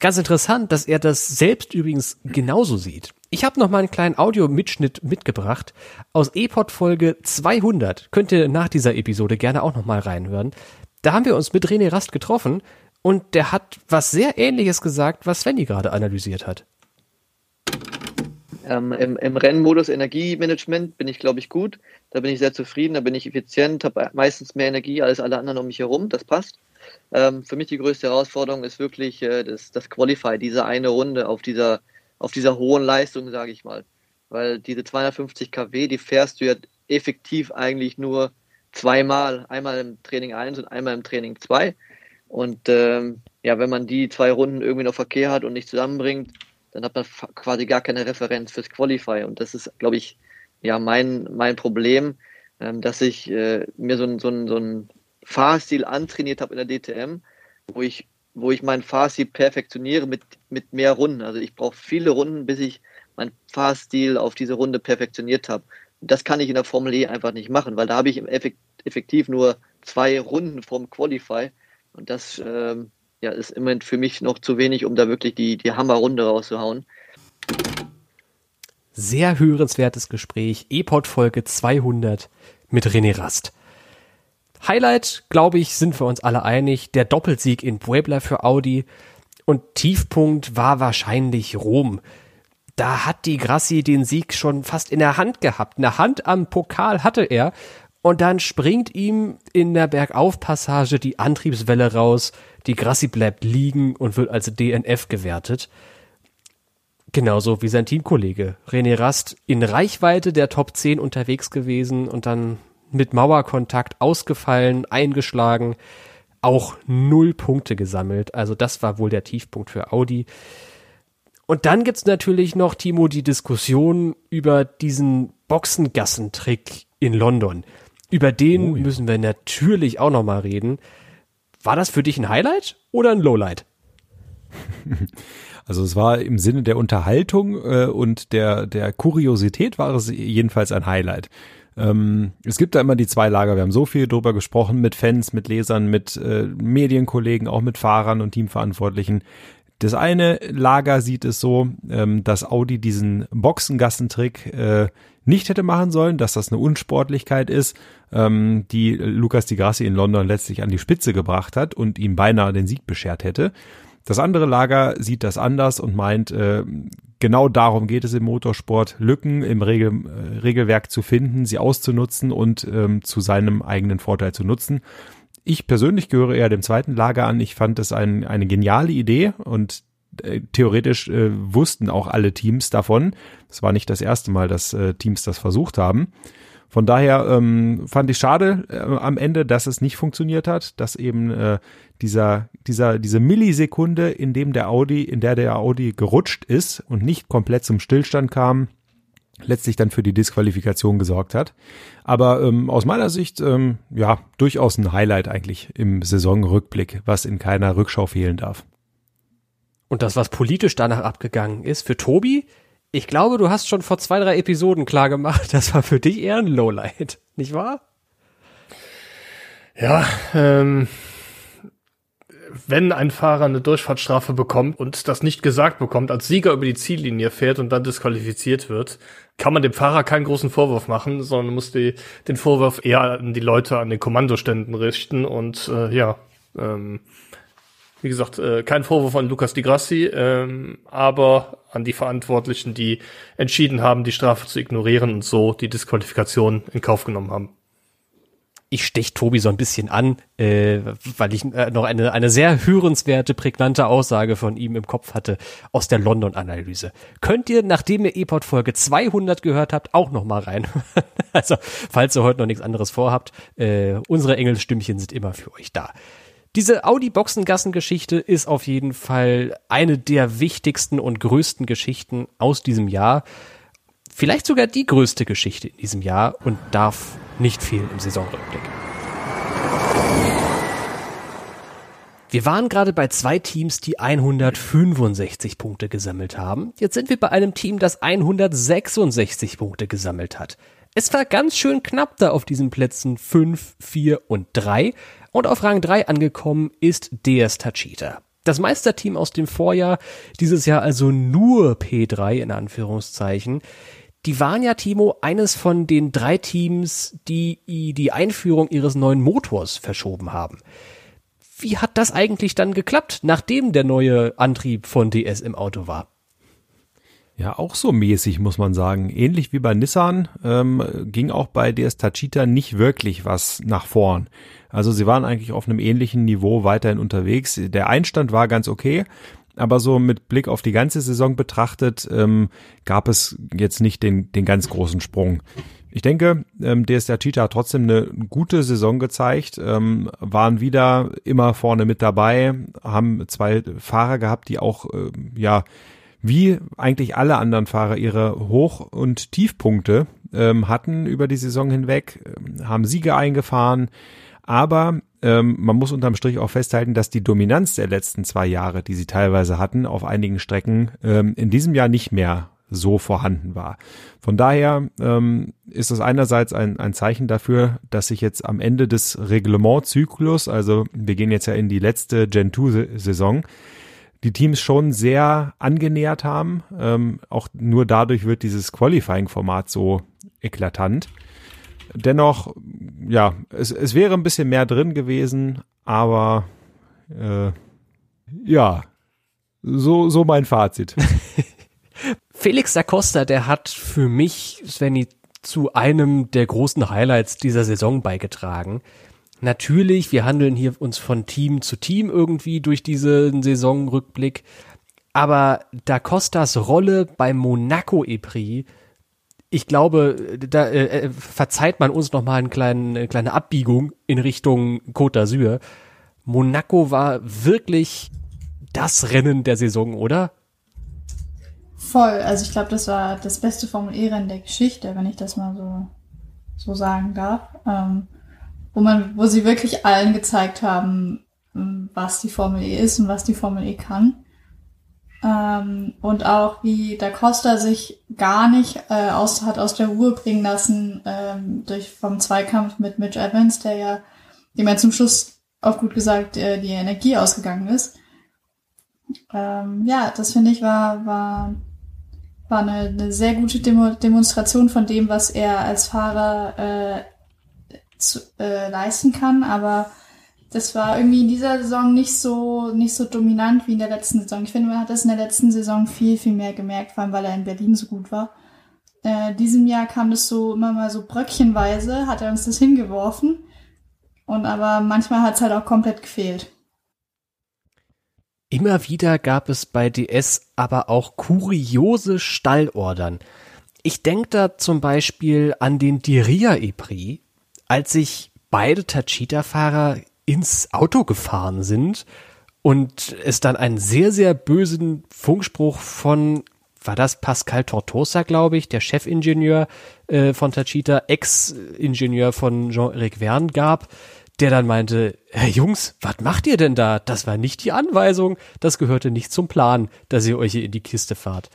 Ganz interessant, dass er das selbst übrigens genauso sieht. Ich habe noch mal einen kleinen Audio-Mitschnitt mitgebracht aus E-Pod Folge 200. Könnt ihr nach dieser Episode gerne auch noch mal reinhören. Da haben wir uns mit René Rast getroffen und der hat was sehr ähnliches gesagt, was Svenny gerade analysiert hat. Ähm, im, Im Rennmodus Energiemanagement bin ich, glaube ich, gut. Da bin ich sehr zufrieden, da bin ich effizient, habe meistens mehr Energie als alle anderen um mich herum. Das passt. Ähm, für mich die größte Herausforderung ist wirklich äh, das, das Qualify, diese eine Runde auf dieser, auf dieser hohen Leistung, sage ich mal. Weil diese 250 kW, die fährst du ja effektiv eigentlich nur zweimal, einmal im Training 1 und einmal im Training 2. Und ähm, ja, wenn man die zwei Runden irgendwie noch Verkehr hat und nicht zusammenbringt, dann hat man quasi gar keine Referenz fürs Qualify. Und das ist, glaube ich, ja mein, mein Problem, ähm, dass ich äh, mir so ein, so ein, so ein Fahrstil antrainiert habe in der DTM, wo ich, wo ich meinen Fahrstil perfektioniere mit, mit mehr Runden. Also ich brauche viele Runden, bis ich meinen Fahrstil auf diese Runde perfektioniert habe. Das kann ich in der Formel E einfach nicht machen, weil da habe ich effektiv nur zwei Runden vom Qualify. Und das ähm, ja, ist immerhin für mich noch zu wenig, um da wirklich die, die Hammerrunde rauszuhauen. Sehr hörenswertes Gespräch. E-Pod Folge 200 mit René Rast. Highlight, glaube ich, sind wir uns alle einig, der Doppelsieg in Puebla für Audi und Tiefpunkt war wahrscheinlich Rom. Da hat die Grassi den Sieg schon fast in der Hand gehabt. Eine Hand am Pokal hatte er und dann springt ihm in der Bergaufpassage die Antriebswelle raus. Die Grassi bleibt liegen und wird als DNF gewertet. Genauso wie sein Teamkollege René Rast in Reichweite der Top 10 unterwegs gewesen und dann mit Mauerkontakt ausgefallen, eingeschlagen, auch null Punkte gesammelt. Also das war wohl der Tiefpunkt für Audi. Und dann gibt's natürlich noch, Timo, die Diskussion über diesen Boxengassentrick in London. Über den oh, ja. müssen wir natürlich auch noch mal reden. War das für dich ein Highlight oder ein Lowlight? Also es war im Sinne der Unterhaltung äh, und der, der Kuriosität war es jedenfalls ein Highlight. Ähm, es gibt da immer die zwei Lager. Wir haben so viel drüber gesprochen mit Fans, mit Lesern, mit äh, Medienkollegen, auch mit Fahrern und Teamverantwortlichen. Das eine Lager sieht es so, ähm, dass Audi diesen Boxengassentrick äh, nicht hätte machen sollen, dass das eine Unsportlichkeit ist, ähm, die Lukas Di Grassi in London letztlich an die Spitze gebracht hat und ihm beinahe den Sieg beschert hätte. Das andere Lager sieht das anders und meint, äh, genau darum geht es im Motorsport, Lücken im Regel, äh, Regelwerk zu finden, sie auszunutzen und ähm, zu seinem eigenen Vorteil zu nutzen. Ich persönlich gehöre eher dem zweiten Lager an. Ich fand es ein, eine geniale Idee und äh, theoretisch äh, wussten auch alle Teams davon. Es war nicht das erste Mal, dass äh, Teams das versucht haben. Von daher ähm, fand ich schade äh, am Ende, dass es nicht funktioniert hat, dass eben äh, dieser, dieser, diese Millisekunde, in dem der Audi, in der der Audi gerutscht ist und nicht komplett zum Stillstand kam, letztlich dann für die Disqualifikation gesorgt hat. Aber ähm, aus meiner Sicht, ähm, ja, durchaus ein Highlight eigentlich im Saisonrückblick, was in keiner Rückschau fehlen darf. Und das, was politisch danach abgegangen ist, für Tobi, ich glaube, du hast schon vor zwei, drei Episoden klar gemacht, das war für dich eher ein Lowlight, nicht wahr? Ja, ähm, wenn ein Fahrer eine Durchfahrtsstrafe bekommt und das nicht gesagt bekommt, als Sieger über die Ziellinie fährt und dann disqualifiziert wird, kann man dem Fahrer keinen großen Vorwurf machen, sondern muss die, den Vorwurf eher an die Leute an den Kommandoständen richten und äh, ja, ähm, wie gesagt, äh, kein Vorwurf an Lukas Di Grassi, ähm, aber an die Verantwortlichen, die entschieden haben, die Strafe zu ignorieren und so die Disqualifikation in Kauf genommen haben. Ich stech Tobi so ein bisschen an, äh, weil ich äh, noch eine, eine sehr hörenswerte, prägnante Aussage von ihm im Kopf hatte aus der London-Analyse. Könnt ihr, nachdem ihr E-Pod Folge 200 gehört habt, auch noch mal rein. also, falls ihr heute noch nichts anderes vorhabt, äh, unsere Engelstimmchen sind immer für euch da. Diese Audi-Boxengassen-Geschichte ist auf jeden Fall eine der wichtigsten und größten Geschichten aus diesem Jahr. Vielleicht sogar die größte Geschichte in diesem Jahr und darf nicht fehlen im Saisonrückblick. Wir waren gerade bei zwei Teams, die 165 Punkte gesammelt haben. Jetzt sind wir bei einem Team, das 166 Punkte gesammelt hat. Es war ganz schön knapp da auf diesen Plätzen 5, 4 und 3. Und auf Rang 3 angekommen ist DS Tachita. Das Meisterteam aus dem Vorjahr, dieses Jahr also nur P3 in Anführungszeichen. Die waren ja, Timo, eines von den drei Teams, die die Einführung ihres neuen Motors verschoben haben. Wie hat das eigentlich dann geklappt, nachdem der neue Antrieb von DS im Auto war? Ja, auch so mäßig, muss man sagen. Ähnlich wie bei Nissan ähm, ging auch bei DS Tachita nicht wirklich was nach vorn. Also sie waren eigentlich auf einem ähnlichen Niveau weiterhin unterwegs. Der Einstand war ganz okay, aber so mit Blick auf die ganze Saison betrachtet ähm, gab es jetzt nicht den, den ganz großen Sprung. Ich denke, ähm, DS Tachita hat trotzdem eine gute Saison gezeigt, ähm, waren wieder immer vorne mit dabei, haben zwei Fahrer gehabt, die auch äh, ja wie eigentlich alle anderen Fahrer ihre Hoch- und Tiefpunkte ähm, hatten über die Saison hinweg, ähm, haben Siege eingefahren, aber ähm, man muss unterm Strich auch festhalten, dass die Dominanz der letzten zwei Jahre, die sie teilweise hatten, auf einigen Strecken ähm, in diesem Jahr nicht mehr so vorhanden war. Von daher ähm, ist das einerseits ein, ein Zeichen dafür, dass sich jetzt am Ende des Reglementzyklus, also wir gehen jetzt ja in die letzte Gen 2 Saison, die Teams schon sehr angenähert haben. Ähm, auch nur dadurch wird dieses Qualifying-Format so eklatant. Dennoch, ja, es, es wäre ein bisschen mehr drin gewesen, aber äh, ja, so, so mein Fazit. Felix da Costa, der hat für mich, Svenny, zu einem der großen Highlights dieser Saison beigetragen. Natürlich, wir handeln hier uns von Team zu Team irgendwie durch diesen Saisonrückblick. Aber Da Costas Rolle beim Monaco EPRI, ich glaube, da äh, äh, verzeiht man uns noch mal einen kleinen, eine kleine Abbiegung in Richtung Côte d'Azur. Monaco war wirklich das Rennen der Saison, oder? Voll. Also ich glaube, das war das beste Formel E-Rennen der Geschichte, wenn ich das mal so, so sagen darf. Ähm, wo man, wo sie wirklich allen gezeigt haben, was die Formel E ist und was die Formel E kann. Ähm, und auch wie Da Costa sich gar nicht äh, aus, hat aus der Ruhe bringen lassen ähm, durch vom Zweikampf mit Mitch Evans, der ja, dem ja zum Schluss auch gut gesagt äh, die Energie ausgegangen ist. Ähm, ja, das finde ich war, war, war eine, eine sehr gute Demo Demonstration von dem, was er als Fahrer äh, zu, äh, leisten kann, aber das war irgendwie in dieser Saison nicht so, nicht so dominant wie in der letzten Saison. Ich finde, man hat das in der letzten Saison viel, viel mehr gemerkt, vor allem weil er in Berlin so gut war. Äh, diesem Jahr kam das so immer mal so bröckchenweise, hat er uns das hingeworfen. Und aber manchmal hat es halt auch komplett gefehlt. Immer wieder gab es bei DS aber auch kuriose Stallordern. Ich denke da zum Beispiel an den Diria Epri, als sich beide Tachita-Fahrer ins Auto gefahren sind und es dann einen sehr, sehr bösen Funkspruch von, war das Pascal Tortosa, glaube ich, der Chefingenieur äh, von Tachita, Ex-Ingenieur von Jean-Eric Verne gab, der dann meinte, Herr Jungs, was macht ihr denn da? Das war nicht die Anweisung, das gehörte nicht zum Plan, dass ihr euch hier in die Kiste fahrt.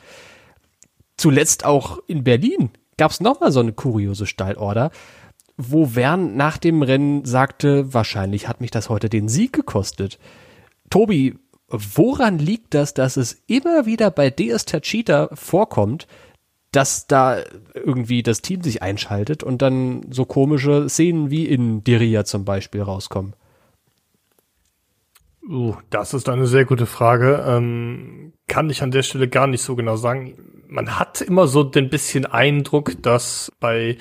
Zuletzt auch in Berlin gab es nochmal so eine kuriose Stallorder, wo Wern nach dem Rennen sagte, wahrscheinlich hat mich das heute den Sieg gekostet. Tobi, woran liegt das, dass es immer wieder bei DS Tachita vorkommt, dass da irgendwie das Team sich einschaltet und dann so komische Szenen wie in Diria zum Beispiel rauskommen? Uh, das ist eine sehr gute Frage. Ähm, kann ich an der Stelle gar nicht so genau sagen. Man hat immer so den bisschen Eindruck, dass bei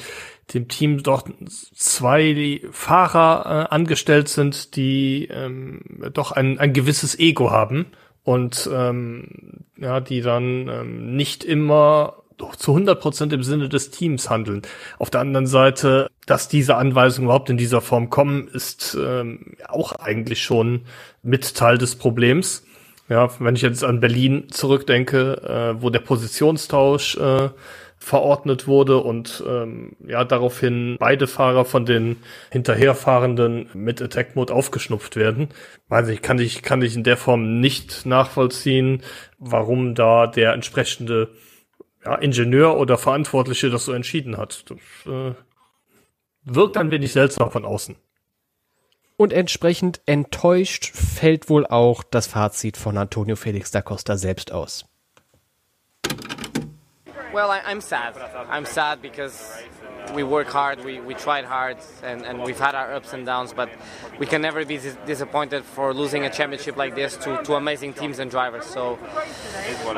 dem Team doch zwei Fahrer äh, angestellt sind, die ähm, doch ein, ein gewisses Ego haben und ähm, ja, die dann ähm, nicht immer zu 100 Prozent im Sinne des Teams handeln. Auf der anderen Seite, dass diese Anweisungen überhaupt in dieser Form kommen, ist ähm, auch eigentlich schon mit Teil des Problems. Ja, wenn ich jetzt an Berlin zurückdenke, äh, wo der Positionstausch äh, verordnet wurde und ähm, ja daraufhin beide Fahrer von den hinterherfahrenden mit Attack Mode aufgeschnupft werden. Weiß ich, kann ich kann ich in der Form nicht nachvollziehen, warum da der entsprechende ja, Ingenieur oder Verantwortliche das so entschieden hat. Das äh, wirkt ein wenig seltsam von außen. Und entsprechend enttäuscht fällt wohl auch das Fazit von Antonio Felix da Costa selbst aus. Well, I, am sad. I'm sad because we work hard, we, we tried hard, and, and we've had our ups and downs, but we can never be dis disappointed for losing a championship like this to, to amazing teams and drivers. So,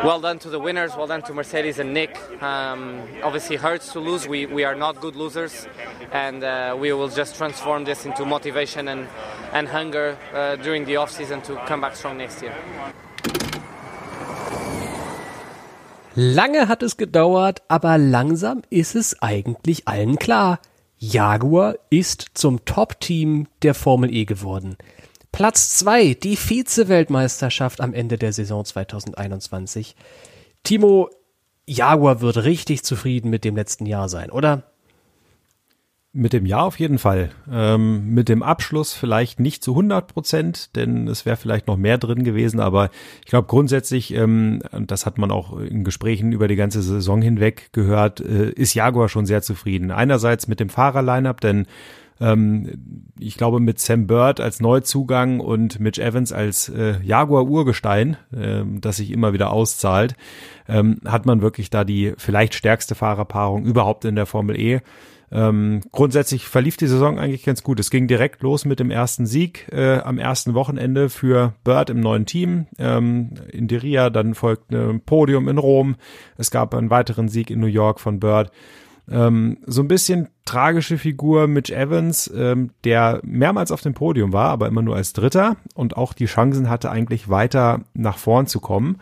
well done to the winners, well done to Mercedes and Nick. Um, obviously, hurts to lose. We, we are not good losers, and uh, we will just transform this into motivation and, and hunger uh, during the off season to come back strong next year. Lange hat es gedauert, aber langsam ist es eigentlich allen klar. Jaguar ist zum Top-Team der Formel E geworden. Platz zwei, die Vize-Weltmeisterschaft am Ende der Saison 2021. Timo, Jaguar wird richtig zufrieden mit dem letzten Jahr sein, oder? Mit dem Jahr auf jeden Fall. Ähm, mit dem Abschluss vielleicht nicht zu 100 Prozent, denn es wäre vielleicht noch mehr drin gewesen. Aber ich glaube grundsätzlich, ähm, das hat man auch in Gesprächen über die ganze Saison hinweg gehört, äh, ist Jaguar schon sehr zufrieden. Einerseits mit dem Fahrerlineup, denn ähm, ich glaube mit Sam Bird als Neuzugang und Mitch Evans als äh, Jaguar-Urgestein, äh, das sich immer wieder auszahlt, ähm, hat man wirklich da die vielleicht stärkste Fahrerpaarung überhaupt in der Formel E. Ähm, grundsätzlich verlief die Saison eigentlich ganz gut. Es ging direkt los mit dem ersten Sieg äh, am ersten Wochenende für Bird im neuen Team ähm, in Diria. Dann folgt ein Podium in Rom. Es gab einen weiteren Sieg in New York von Bird. Ähm, so ein bisschen tragische Figur Mitch Evans, ähm, der mehrmals auf dem Podium war, aber immer nur als Dritter und auch die Chancen hatte, eigentlich weiter nach vorn zu kommen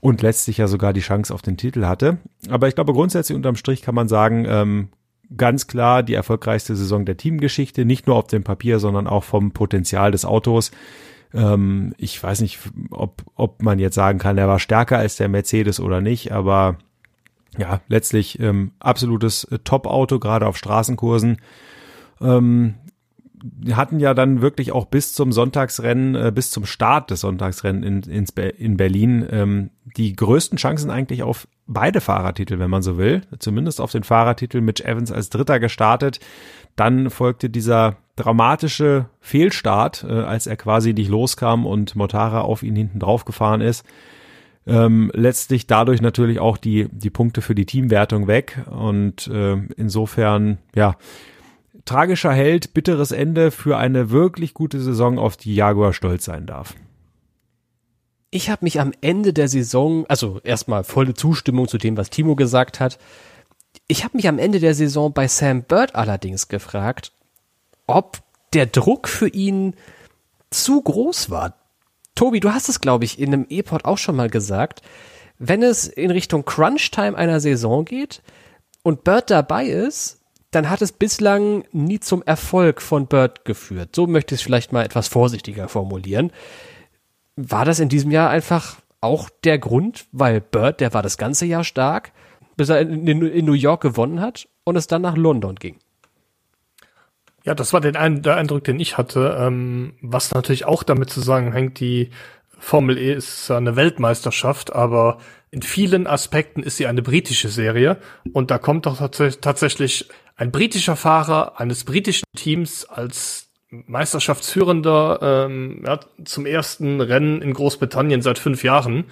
und letztlich ja sogar die Chance auf den Titel hatte. Aber ich glaube, grundsätzlich unterm Strich kann man sagen, ähm, ganz klar die erfolgreichste Saison der Teamgeschichte, nicht nur auf dem Papier, sondern auch vom Potenzial des Autos. Ähm, ich weiß nicht, ob, ob man jetzt sagen kann, er war stärker als der Mercedes oder nicht, aber ja, letztlich ähm, absolutes äh, Top-Auto, gerade auf Straßenkursen. Ähm, hatten ja dann wirklich auch bis zum Sonntagsrennen, äh, bis zum Start des Sonntagsrennen in, in, in Berlin ähm, die größten Chancen eigentlich auf beide Fahrertitel, wenn man so will. Zumindest auf den Fahrertitel Mitch Evans als Dritter gestartet. Dann folgte dieser dramatische Fehlstart, äh, als er quasi nicht loskam und Motara auf ihn hinten drauf gefahren ist. Ähm, letztlich dadurch natürlich auch die, die Punkte für die Teamwertung weg. Und äh, insofern, ja, tragischer Held, bitteres Ende für eine wirklich gute Saison, auf die Jaguar stolz sein darf. Ich habe mich am Ende der Saison, also erstmal volle Zustimmung zu dem, was Timo gesagt hat. Ich habe mich am Ende der Saison bei Sam Bird allerdings gefragt, ob der Druck für ihn zu groß war. Tobi, du hast es, glaube ich, in einem E-Pod auch schon mal gesagt. Wenn es in Richtung Crunch-Time einer Saison geht und Bird dabei ist, dann hat es bislang nie zum Erfolg von Bird geführt. So möchte ich es vielleicht mal etwas vorsichtiger formulieren. War das in diesem Jahr einfach auch der Grund, weil Bird, der war das ganze Jahr stark, bis er in, in New York gewonnen hat und es dann nach London ging? Ja, das war den der Eindruck, den ich hatte, ähm, was natürlich auch damit zusammenhängt, die Formel E ist eine Weltmeisterschaft, aber in vielen Aspekten ist sie eine britische Serie und da kommt doch tats tatsächlich ein britischer Fahrer eines britischen Teams als Meisterschaftsführender ähm, ja, zum ersten Rennen in Großbritannien seit fünf Jahren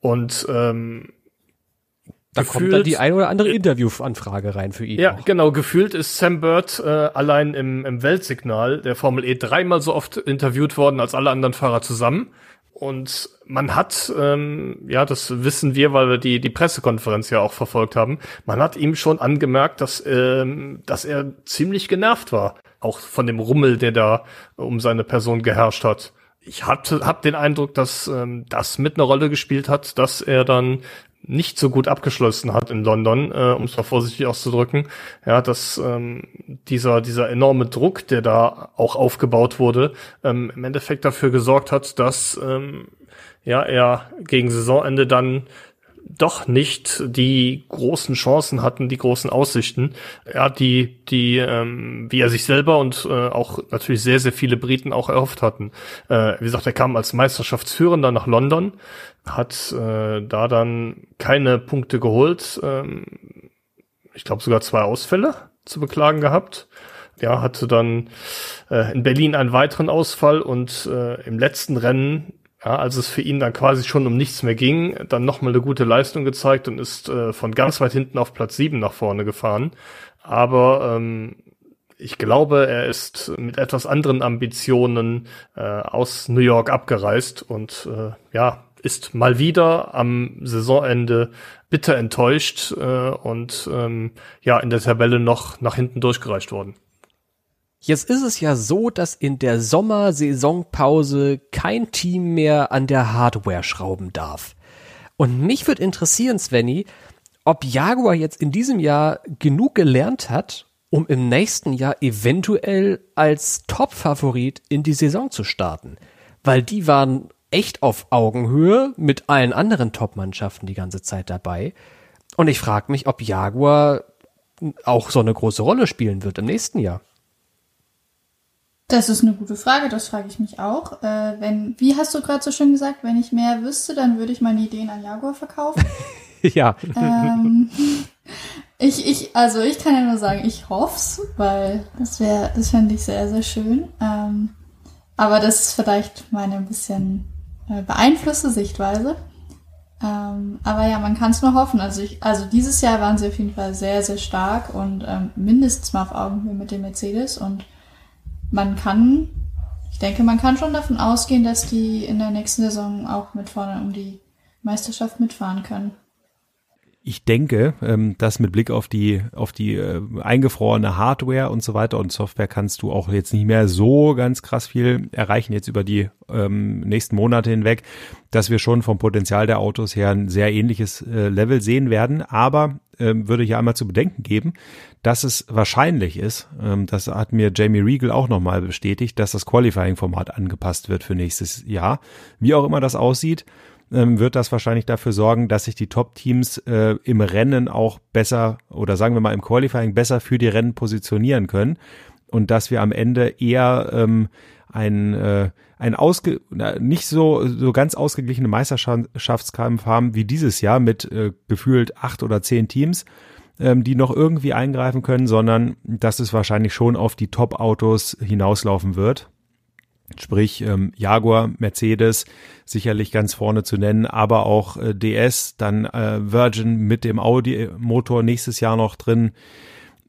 und ähm, da gefühlt, kommt dann die ein oder andere Interviewanfrage rein für ihn. Ja, auch. genau. Gefühlt ist Sam Bird äh, allein im, im Weltsignal der Formel E dreimal so oft interviewt worden als alle anderen Fahrer zusammen. Und man hat, ähm, ja, das wissen wir, weil wir die, die Pressekonferenz ja auch verfolgt haben, man hat ihm schon angemerkt, dass, ähm, dass er ziemlich genervt war. Auch von dem Rummel, der da um seine Person geherrscht hat ich hatte hab den Eindruck, dass ähm, das mit einer Rolle gespielt hat, dass er dann nicht so gut abgeschlossen hat in London, äh, um es mal vorsichtig auszudrücken. Ja, dass ähm, dieser, dieser enorme Druck, der da auch aufgebaut wurde, ähm, im Endeffekt dafür gesorgt hat, dass ähm, ja, er gegen Saisonende dann doch nicht die großen Chancen hatten, die großen Aussichten, ja, die, die, ähm, wie er sich selber und äh, auch natürlich sehr, sehr viele Briten auch erhofft hatten. Äh, wie gesagt, er kam als Meisterschaftsführender nach London, hat äh, da dann keine Punkte geholt, ähm, ich glaube sogar zwei Ausfälle zu beklagen gehabt. Ja, hatte dann äh, in Berlin einen weiteren Ausfall und äh, im letzten Rennen ja, als es für ihn dann quasi schon um nichts mehr ging, dann nochmal eine gute Leistung gezeigt und ist äh, von ganz weit hinten auf Platz sieben nach vorne gefahren. Aber ähm, ich glaube, er ist mit etwas anderen Ambitionen äh, aus New York abgereist und äh, ja, ist mal wieder am Saisonende bitter enttäuscht äh, und ähm, ja, in der Tabelle noch nach hinten durchgereicht worden. Jetzt ist es ja so, dass in der Sommersaisonpause kein Team mehr an der Hardware schrauben darf. Und mich würde interessieren, Svenny, ob Jaguar jetzt in diesem Jahr genug gelernt hat, um im nächsten Jahr eventuell als Top-Favorit in die Saison zu starten. Weil die waren echt auf Augenhöhe mit allen anderen Top-Mannschaften die ganze Zeit dabei. Und ich frage mich, ob Jaguar auch so eine große Rolle spielen wird im nächsten Jahr. Das ist eine gute Frage, das frage ich mich auch. Äh, wenn, wie hast du gerade so schön gesagt, wenn ich mehr wüsste, dann würde ich meine Ideen an Jaguar verkaufen. ja. Ähm, ich, ich, also ich kann ja nur sagen, ich hoff's, weil das wäre, das fände ich sehr, sehr schön. Ähm, aber das ist vielleicht meine ein bisschen äh, beeinflusste Sichtweise. Ähm, aber ja, man kann es nur hoffen. Also ich, also dieses Jahr waren sie auf jeden Fall sehr, sehr stark und ähm, mindestens mal auf Augenhöhe mit dem Mercedes und man kann, ich denke, man kann schon davon ausgehen, dass die in der nächsten Saison auch mit vorne um die Meisterschaft mitfahren können. Ich denke, ähm, dass mit Blick auf die auf die äh, eingefrorene Hardware und so weiter und Software kannst du auch jetzt nicht mehr so ganz krass viel erreichen jetzt über die ähm, nächsten Monate hinweg, dass wir schon vom Potenzial der Autos her ein sehr ähnliches äh, Level sehen werden. Aber ähm, würde hier einmal zu bedenken geben, dass es wahrscheinlich ist, ähm, das hat mir Jamie Regal auch nochmal bestätigt, dass das Qualifying-Format angepasst wird für nächstes Jahr. Wie auch immer das aussieht, ähm, wird das wahrscheinlich dafür sorgen, dass sich die Top-Teams äh, im Rennen auch besser oder sagen wir mal im Qualifying besser für die Rennen positionieren können. und dass wir am Ende eher ähm, ein, äh, ein ausge nicht so, so ganz ausgeglichene Meisterschaftskampf haben wie dieses Jahr mit äh, gefühlt acht oder zehn Teams, ähm, die noch irgendwie eingreifen können, sondern dass es wahrscheinlich schon auf die Top-Autos hinauslaufen wird. Sprich ähm, Jaguar, Mercedes sicherlich ganz vorne zu nennen, aber auch äh, DS, dann äh, Virgin mit dem Audi-Motor nächstes Jahr noch drin.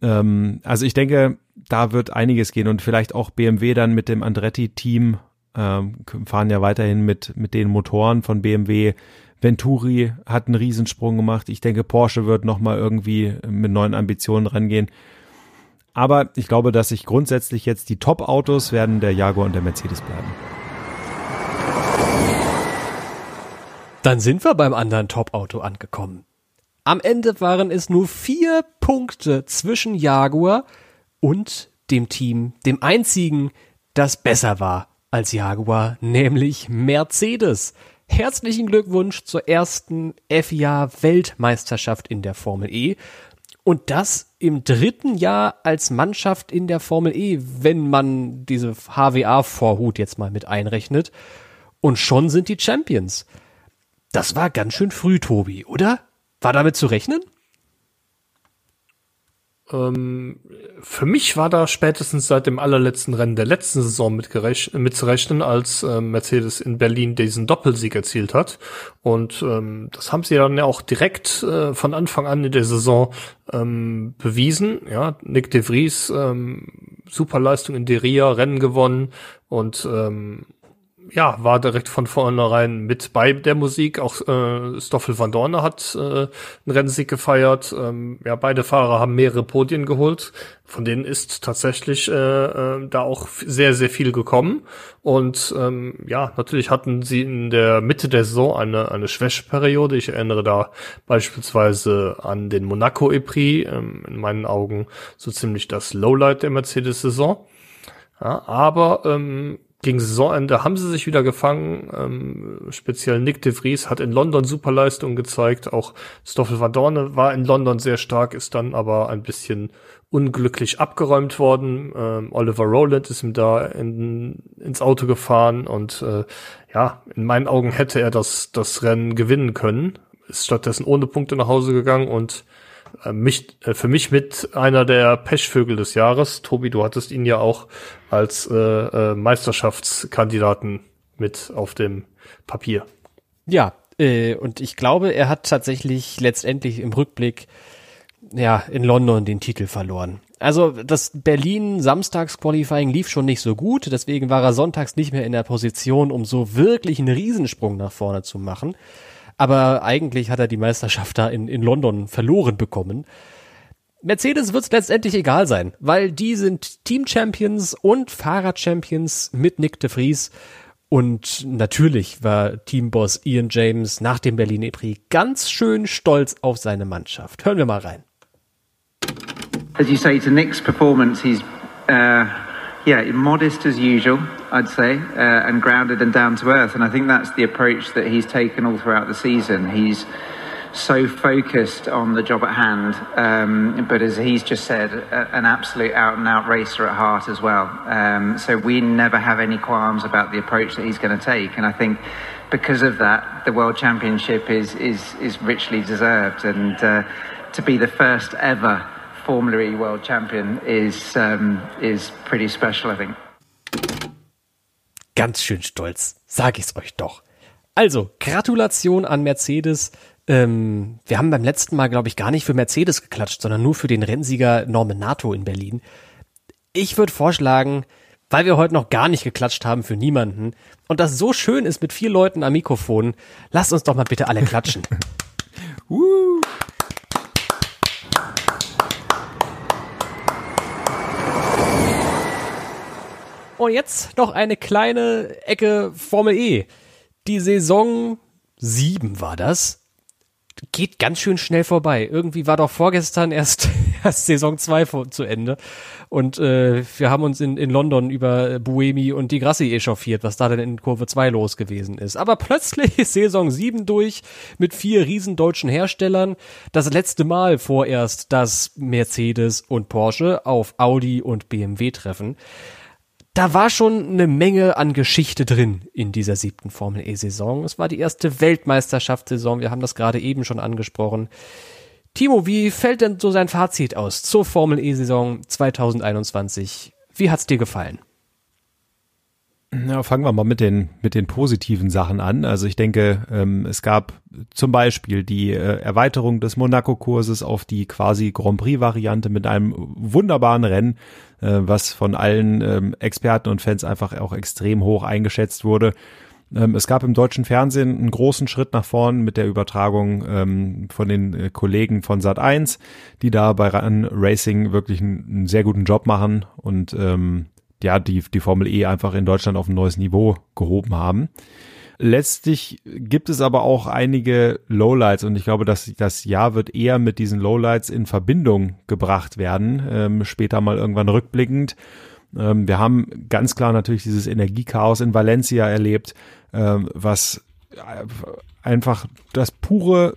Ähm, also ich denke, da wird einiges gehen und vielleicht auch BMW dann mit dem Andretti-Team ähm, fahren ja weiterhin mit, mit den Motoren von BMW. Venturi hat einen Riesensprung gemacht. Ich denke, Porsche wird nochmal irgendwie mit neuen Ambitionen rangehen. Aber ich glaube, dass sich grundsätzlich jetzt die Top-Autos werden der Jaguar und der Mercedes bleiben. Dann sind wir beim anderen Top-Auto angekommen. Am Ende waren es nur vier Punkte zwischen Jaguar und dem Team, dem einzigen, das besser war als Jaguar, nämlich Mercedes. Herzlichen Glückwunsch zur ersten FIA Weltmeisterschaft in der Formel E. Und das im dritten Jahr als Mannschaft in der Formel E, wenn man diese HWA-Vorhut jetzt mal mit einrechnet. Und schon sind die Champions. Das war ganz schön früh, Tobi, oder? War damit zu rechnen? Ähm, für mich war da spätestens seit dem allerletzten Rennen der letzten Saison mitzurechnen, als äh, Mercedes in Berlin diesen Doppelsieg erzielt hat. Und ähm, das haben sie dann ja auch direkt äh, von Anfang an in der Saison ähm, bewiesen. Ja, Nick de Vries, ähm, Superleistung in Deria, Rennen gewonnen und ähm, ja, war direkt von vornherein mit bei der Musik. Auch äh, Stoffel van Dorne hat äh, einen Rennsieg gefeiert. Ähm, ja, beide Fahrer haben mehrere Podien geholt. Von denen ist tatsächlich äh, äh, da auch sehr, sehr viel gekommen. Und ähm, ja, natürlich hatten sie in der Mitte der Saison eine, eine Schwächeperiode. Ich erinnere da beispielsweise an den Monaco EPRI, ähm, in meinen Augen so ziemlich das Lowlight der Mercedes-Saison. Ja, aber ähm, gegen Saisonende haben sie sich wieder gefangen. Ähm, speziell Nick de Vries hat in London Superleistungen gezeigt. Auch Stoffel van Dorne war in London sehr stark, ist dann aber ein bisschen unglücklich abgeräumt worden. Ähm, Oliver Rowland ist ihm da in, ins Auto gefahren und äh, ja, in meinen Augen hätte er das, das Rennen gewinnen können. Ist stattdessen ohne Punkte nach Hause gegangen und mich, äh, für mich mit einer der Pechvögel des Jahres. Tobi, du hattest ihn ja auch als äh, äh, Meisterschaftskandidaten mit auf dem Papier. Ja, äh, und ich glaube, er hat tatsächlich letztendlich im Rückblick ja in London den Titel verloren. Also das Berlin Samstags Qualifying lief schon nicht so gut, deswegen war er sonntags nicht mehr in der Position, um so wirklich einen Riesensprung nach vorne zu machen. Aber eigentlich hat er die Meisterschaft da in, in London verloren bekommen. Mercedes wird es letztendlich egal sein, weil die sind Team-Champions und Fahrer-Champions mit Nick de Vries. Und natürlich war Teamboss Ian James nach dem Berlin Prix ganz schön stolz auf seine Mannschaft. Hören wir mal rein. As you say, to Nick's performance, he's uh, yeah, modest as usual, I'd say, uh, and grounded and down to earth. And I think that's the approach that he's taken all throughout the season. He's so focused on the job at hand, um, but as he's just said, an absolute out and out racer at heart as well. Um, so we never have any qualms about the approach that he's going to take. And I think because of that, the World Championship is is is richly deserved, and uh, to be the first ever Formula E World Champion is um, is pretty special, I think. Ganz schön stolz, sag ich's euch doch. Also, Gratulation an Mercedes. Ähm, wir haben beim letzten Mal, glaube ich, gar nicht für Mercedes geklatscht, sondern nur für den Rennsieger Norman Nato in Berlin. Ich würde vorschlagen, weil wir heute noch gar nicht geklatscht haben für niemanden und das so schön ist mit vier Leuten am Mikrofon, lasst uns doch mal bitte alle klatschen. uh. Und jetzt noch eine kleine Ecke Formel E. Die Saison 7 war das. geht ganz schön schnell vorbei. Irgendwie war doch vorgestern erst, erst Saison 2 zu Ende. Und äh, wir haben uns in, in London über Buemi und die Grassi echauffiert, was da denn in Kurve 2 los gewesen ist. Aber plötzlich ist Saison 7 durch mit vier riesen deutschen Herstellern. Das letzte Mal vorerst, dass Mercedes und Porsche auf Audi und BMW treffen da war schon eine Menge an Geschichte drin in dieser siebten Formel E-Saison. Es war die erste Weltmeisterschaftssaison. Wir haben das gerade eben schon angesprochen. Timo, wie fällt denn so sein Fazit aus zur Formel E-Saison 2021? Wie hat's dir gefallen? Ja, fangen wir mal mit den, mit den positiven Sachen an. Also ich denke, ähm, es gab zum Beispiel die äh, Erweiterung des Monaco-Kurses auf die quasi Grand Prix-Variante mit einem wunderbaren Rennen, äh, was von allen ähm, Experten und Fans einfach auch extrem hoch eingeschätzt wurde. Ähm, es gab im deutschen Fernsehen einen großen Schritt nach vorn mit der Übertragung ähm, von den äh, Kollegen von Sat1, die da bei Run Racing wirklich einen, einen, sehr guten Job machen und ähm, ja, die, die Formel E einfach in Deutschland auf ein neues Niveau gehoben haben. Letztlich gibt es aber auch einige Lowlights und ich glaube, dass das Jahr wird eher mit diesen Lowlights in Verbindung gebracht werden, ähm, später mal irgendwann rückblickend. Ähm, wir haben ganz klar natürlich dieses Energiechaos in Valencia erlebt, ähm, was einfach das pure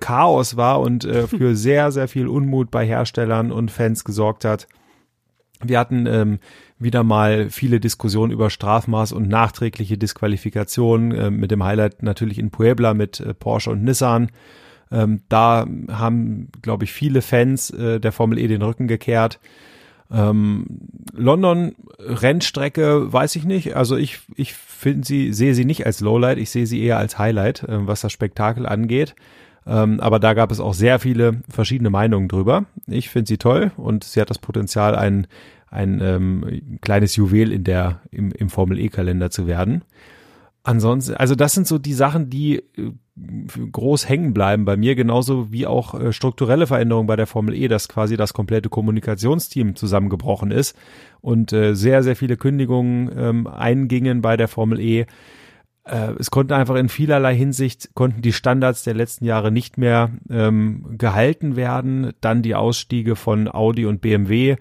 Chaos war und äh, für sehr, sehr viel Unmut bei Herstellern und Fans gesorgt hat. Wir hatten ähm, wieder mal viele Diskussionen über Strafmaß und nachträgliche Disqualifikation, äh, mit dem Highlight natürlich in Puebla mit äh, Porsche und Nissan. Ähm, da haben, glaube ich, viele Fans äh, der Formel E den Rücken gekehrt. Ähm, London Rennstrecke weiß ich nicht. Also ich ich finde sie sehe sie nicht als Lowlight. Ich sehe sie eher als Highlight, äh, was das Spektakel angeht. Ähm, aber da gab es auch sehr viele verschiedene Meinungen drüber. Ich finde sie toll und sie hat das Potenzial, ein ein ähm, kleines Juwel in der im, im Formel E Kalender zu werden. Ansonsten, also das sind so die Sachen, die äh, groß hängen bleiben bei mir, genauso wie auch äh, strukturelle Veränderungen bei der Formel E, dass quasi das komplette Kommunikationsteam zusammengebrochen ist und äh, sehr, sehr viele Kündigungen ähm, eingingen bei der Formel E. Es konnte einfach in vielerlei Hinsicht, konnten die Standards der letzten Jahre nicht mehr ähm, gehalten werden. Dann die Ausstiege von Audi und BMW,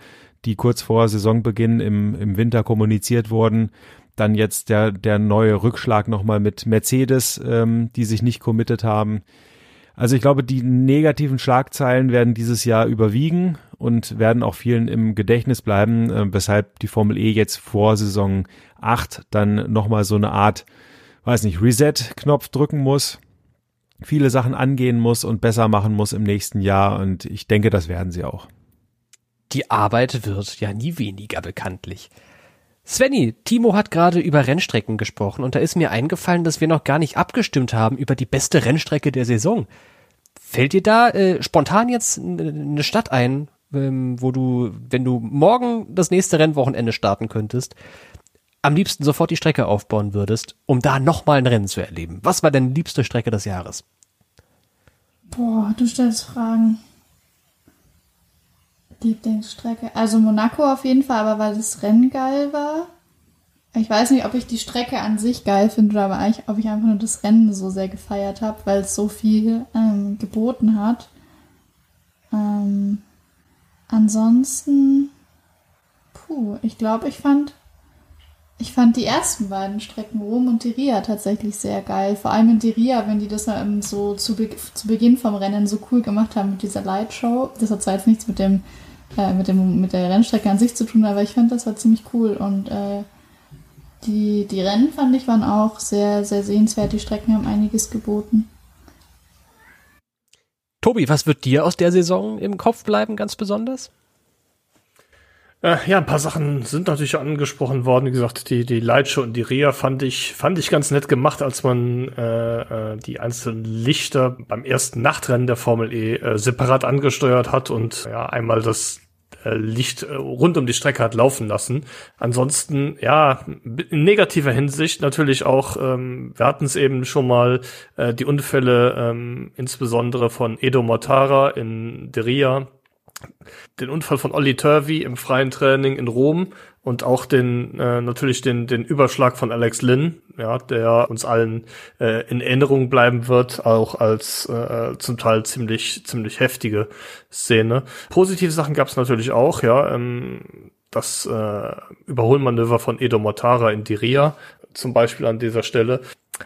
die kurz vor Saisonbeginn im, im Winter kommuniziert wurden. Dann jetzt der, der neue Rückschlag nochmal mit Mercedes, ähm, die sich nicht committed haben. Also ich glaube, die negativen Schlagzeilen werden dieses Jahr überwiegen und werden auch vielen im Gedächtnis bleiben, äh, weshalb die Formel E jetzt vor Saison 8 dann nochmal so eine Art, weiß nicht, Reset-Knopf drücken muss, viele Sachen angehen muss und besser machen muss im nächsten Jahr und ich denke, das werden sie auch die Arbeit wird ja nie weniger bekanntlich. Svenny, Timo hat gerade über Rennstrecken gesprochen und da ist mir eingefallen, dass wir noch gar nicht abgestimmt haben über die beste Rennstrecke der Saison. Fällt dir da äh, spontan jetzt eine Stadt ein, ähm, wo du, wenn du morgen das nächste Rennwochenende starten könntest, am liebsten sofort die Strecke aufbauen würdest, um da nochmal ein Rennen zu erleben? Was war deine liebste Strecke des Jahres? Boah, du stellst Fragen. Lieblingsstrecke. Also Monaco auf jeden Fall, aber weil das Rennen geil war. Ich weiß nicht, ob ich die Strecke an sich geil finde oder aber eigentlich, ob ich einfach nur das Rennen so sehr gefeiert habe, weil es so viel ähm, geboten hat. Ähm, ansonsten, puh, ich glaube, ich fand, ich fand die ersten beiden Strecken Rom und Diria tatsächlich sehr geil. Vor allem in Diria, wenn die das so zu, Be zu Beginn vom Rennen so cool gemacht haben mit dieser Lightshow. Das hat zwar jetzt nichts mit dem mit, dem, mit der Rennstrecke an sich zu tun, aber ich fand, das war ziemlich cool und äh, die, die Rennen fand ich waren auch sehr, sehr sehenswert. Die Strecken haben einiges geboten. Tobi, was wird dir aus der Saison im Kopf bleiben, ganz besonders? Äh, ja, ein paar Sachen sind natürlich angesprochen worden. Wie gesagt, die, die Lightshow und die Rea fand ich, fand ich ganz nett gemacht, als man äh, äh, die einzelnen Lichter beim ersten Nachtrennen der Formel E äh, separat angesteuert hat und ja, einmal das äh, Licht äh, rund um die Strecke hat laufen lassen. Ansonsten, ja, in negativer Hinsicht natürlich auch, ähm, wir hatten es eben schon mal, äh, die Unfälle ähm, insbesondere von Edo Mortara in Deria, den Unfall von Olli Turvey im freien Training in Rom und auch den äh, natürlich den den Überschlag von Alex Lynn, ja, der uns allen äh, in Erinnerung bleiben wird, auch als äh, zum Teil ziemlich ziemlich heftige Szene. Positive Sachen gab es natürlich auch, ja, ähm, das äh, Überholmanöver von Edo Mortara in Diria zum Beispiel an dieser Stelle.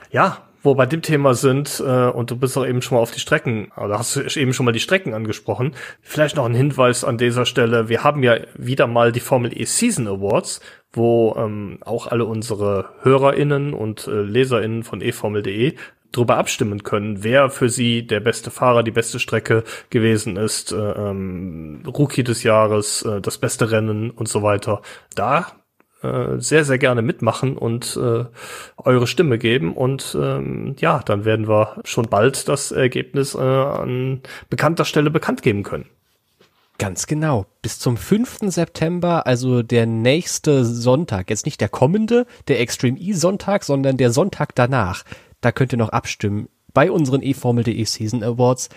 Ja, wo bei dem Thema sind, äh, und du bist auch eben schon mal auf die Strecken, oder hast du eben schon mal die Strecken angesprochen, vielleicht noch ein Hinweis an dieser Stelle, wir haben ja wieder mal die Formel E Season Awards, wo ähm, auch alle unsere HörerInnen und äh, LeserInnen von eFormel.de drüber abstimmen können, wer für sie der beste Fahrer, die beste Strecke gewesen ist, äh, ähm, Rookie des Jahres, äh, das beste Rennen und so weiter. Da äh, sehr, sehr gerne mitmachen und äh, eure Stimme geben. Und ähm, ja, dann werden wir schon bald das Ergebnis äh, an bekannter Stelle bekannt geben können. Ganz genau. Bis zum 5. September, also der nächste Sonntag, jetzt nicht der kommende, der Extreme E Sonntag, sondern der Sonntag danach. Da könnt ihr noch abstimmen bei unseren eFormel.de Season Awards.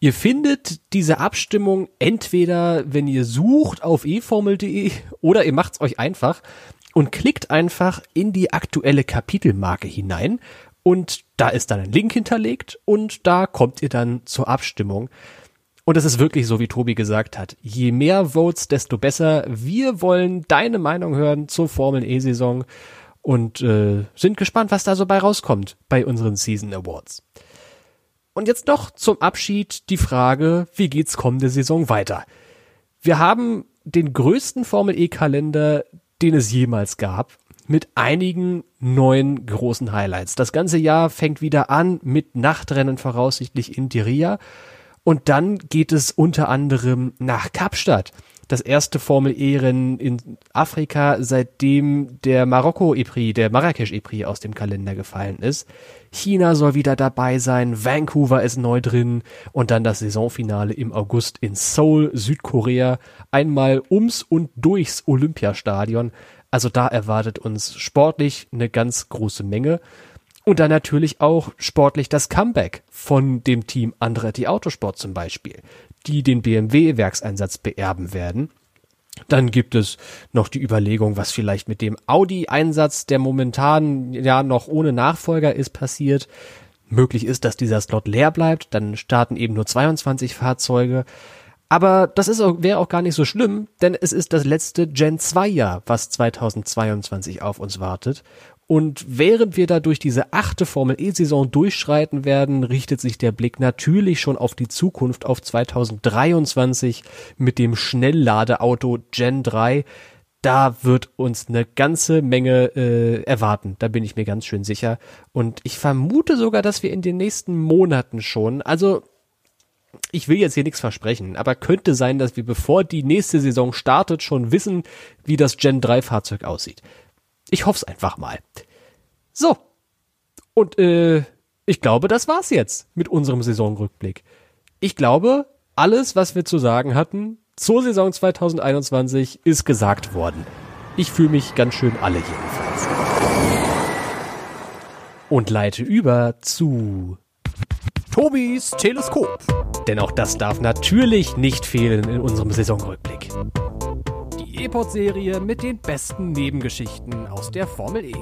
Ihr findet diese Abstimmung entweder, wenn ihr sucht auf eFormel.de oder ihr macht's euch einfach und klickt einfach in die aktuelle Kapitelmarke hinein und da ist dann ein Link hinterlegt und da kommt ihr dann zur Abstimmung. Und es ist wirklich so, wie Tobi gesagt hat. Je mehr Votes, desto besser. Wir wollen deine Meinung hören zur Formel E-Saison und äh, sind gespannt, was da so bei rauskommt bei unseren Season Awards. Und jetzt noch zum Abschied die Frage, wie geht's kommende Saison weiter? Wir haben den größten Formel E-Kalender, den es jemals gab, mit einigen neuen großen Highlights. Das ganze Jahr fängt wieder an mit Nachtrennen voraussichtlich in Diria und dann geht es unter anderem nach Kapstadt das erste Formel-E-Rennen in Afrika, seitdem der Marokko-Epri, der Marrakesch-Epri aus dem Kalender gefallen ist. China soll wieder dabei sein, Vancouver ist neu drin und dann das Saisonfinale im August in Seoul, Südkorea, einmal ums und durchs Olympiastadion. Also da erwartet uns sportlich eine ganz große Menge. Und dann natürlich auch sportlich das Comeback von dem Team Andretti Autosport zum Beispiel die den BMW-Werkseinsatz beerben werden. Dann gibt es noch die Überlegung, was vielleicht mit dem Audi-Einsatz, der momentan ja noch ohne Nachfolger ist, passiert. Möglich ist, dass dieser Slot leer bleibt, dann starten eben nur 22 Fahrzeuge. Aber das auch, wäre auch gar nicht so schlimm, denn es ist das letzte Gen 2 Jahr, was 2022 auf uns wartet. Und während wir da durch diese achte Formel E-Saison durchschreiten werden, richtet sich der Blick natürlich schon auf die Zukunft, auf 2023 mit dem Schnellladeauto Gen 3. Da wird uns eine ganze Menge äh, erwarten, da bin ich mir ganz schön sicher. Und ich vermute sogar, dass wir in den nächsten Monaten schon, also ich will jetzt hier nichts versprechen, aber könnte sein, dass wir bevor die nächste Saison startet, schon wissen, wie das Gen 3 Fahrzeug aussieht. Ich hoffe es einfach mal. So. Und äh, ich glaube, das war's jetzt mit unserem Saisonrückblick. Ich glaube, alles, was wir zu sagen hatten zur Saison 2021, ist gesagt worden. Ich fühle mich ganz schön alle jedenfalls. Und leite über zu Tobis Teleskop. Denn auch das darf natürlich nicht fehlen in unserem Saisonrückblick. E-Pod-Serie mit den besten Nebengeschichten aus der Formel E.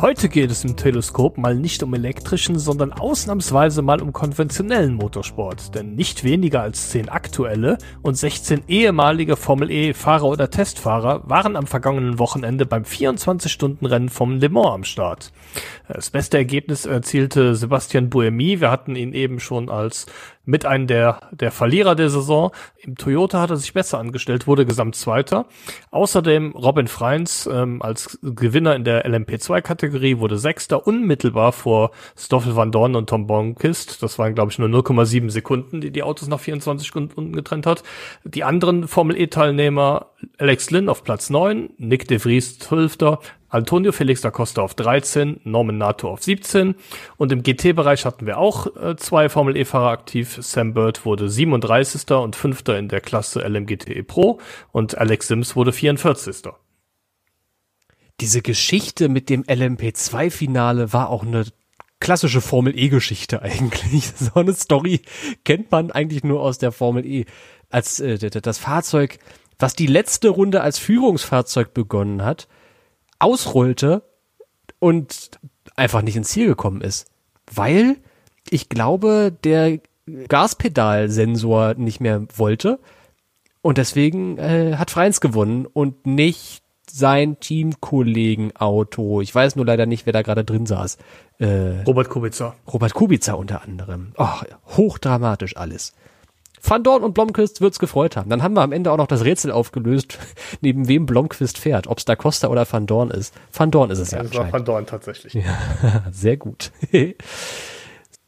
Heute geht es im Teleskop mal nicht um elektrischen, sondern ausnahmsweise mal um konventionellen Motorsport. Denn nicht weniger als 10 aktuelle und 16 ehemalige Formel E-Fahrer oder Testfahrer waren am vergangenen Wochenende beim 24-Stunden-Rennen vom Le Mans am Start. Das beste Ergebnis erzielte Sebastian Buemi. Wir hatten ihn eben schon als mit einem der, der Verlierer der Saison. Im Toyota hat er sich besser angestellt, wurde Gesamtzweiter. Außerdem Robin Freins ähm, als Gewinner in der LMP2-Kategorie wurde Sechster, unmittelbar vor Stoffel van Dorn und Tom Bonkist. Das waren, glaube ich, nur 0,7 Sekunden, die die Autos nach 24 Stunden getrennt hat. Die anderen Formel-E-Teilnehmer Alex Lynn auf Platz 9, Nick de Vries 12. Antonio Felix da Costa auf 13, Norman Nato auf 17 und im GT-Bereich hatten wir auch äh, zwei Formel E-Fahrer aktiv. Sam Bird wurde 37. und 5. in der Klasse LMGTE Pro und Alex Sims wurde 44. Diese Geschichte mit dem LMP2-Finale war auch eine klassische Formel E-Geschichte eigentlich. So eine Story kennt man eigentlich nur aus der Formel E. Als äh, das Fahrzeug was die letzte Runde als Führungsfahrzeug begonnen hat, ausrollte und einfach nicht ins Ziel gekommen ist. Weil ich glaube, der Gaspedalsensor nicht mehr wollte. Und deswegen äh, hat Freins gewonnen und nicht sein Teamkollegen-Auto. Ich weiß nur leider nicht, wer da gerade drin saß. Äh, Robert Kubica. Robert Kubica unter anderem. Oh, hochdramatisch alles. Van Dorn und Blomqvist wird's gefreut haben. Dann haben wir am Ende auch noch das Rätsel aufgelöst, neben wem Blomqvist fährt. Ob's da Costa oder Van Dorn ist. Van Dorn ist es ja. Das war Van Dorn tatsächlich. Ja, sehr gut.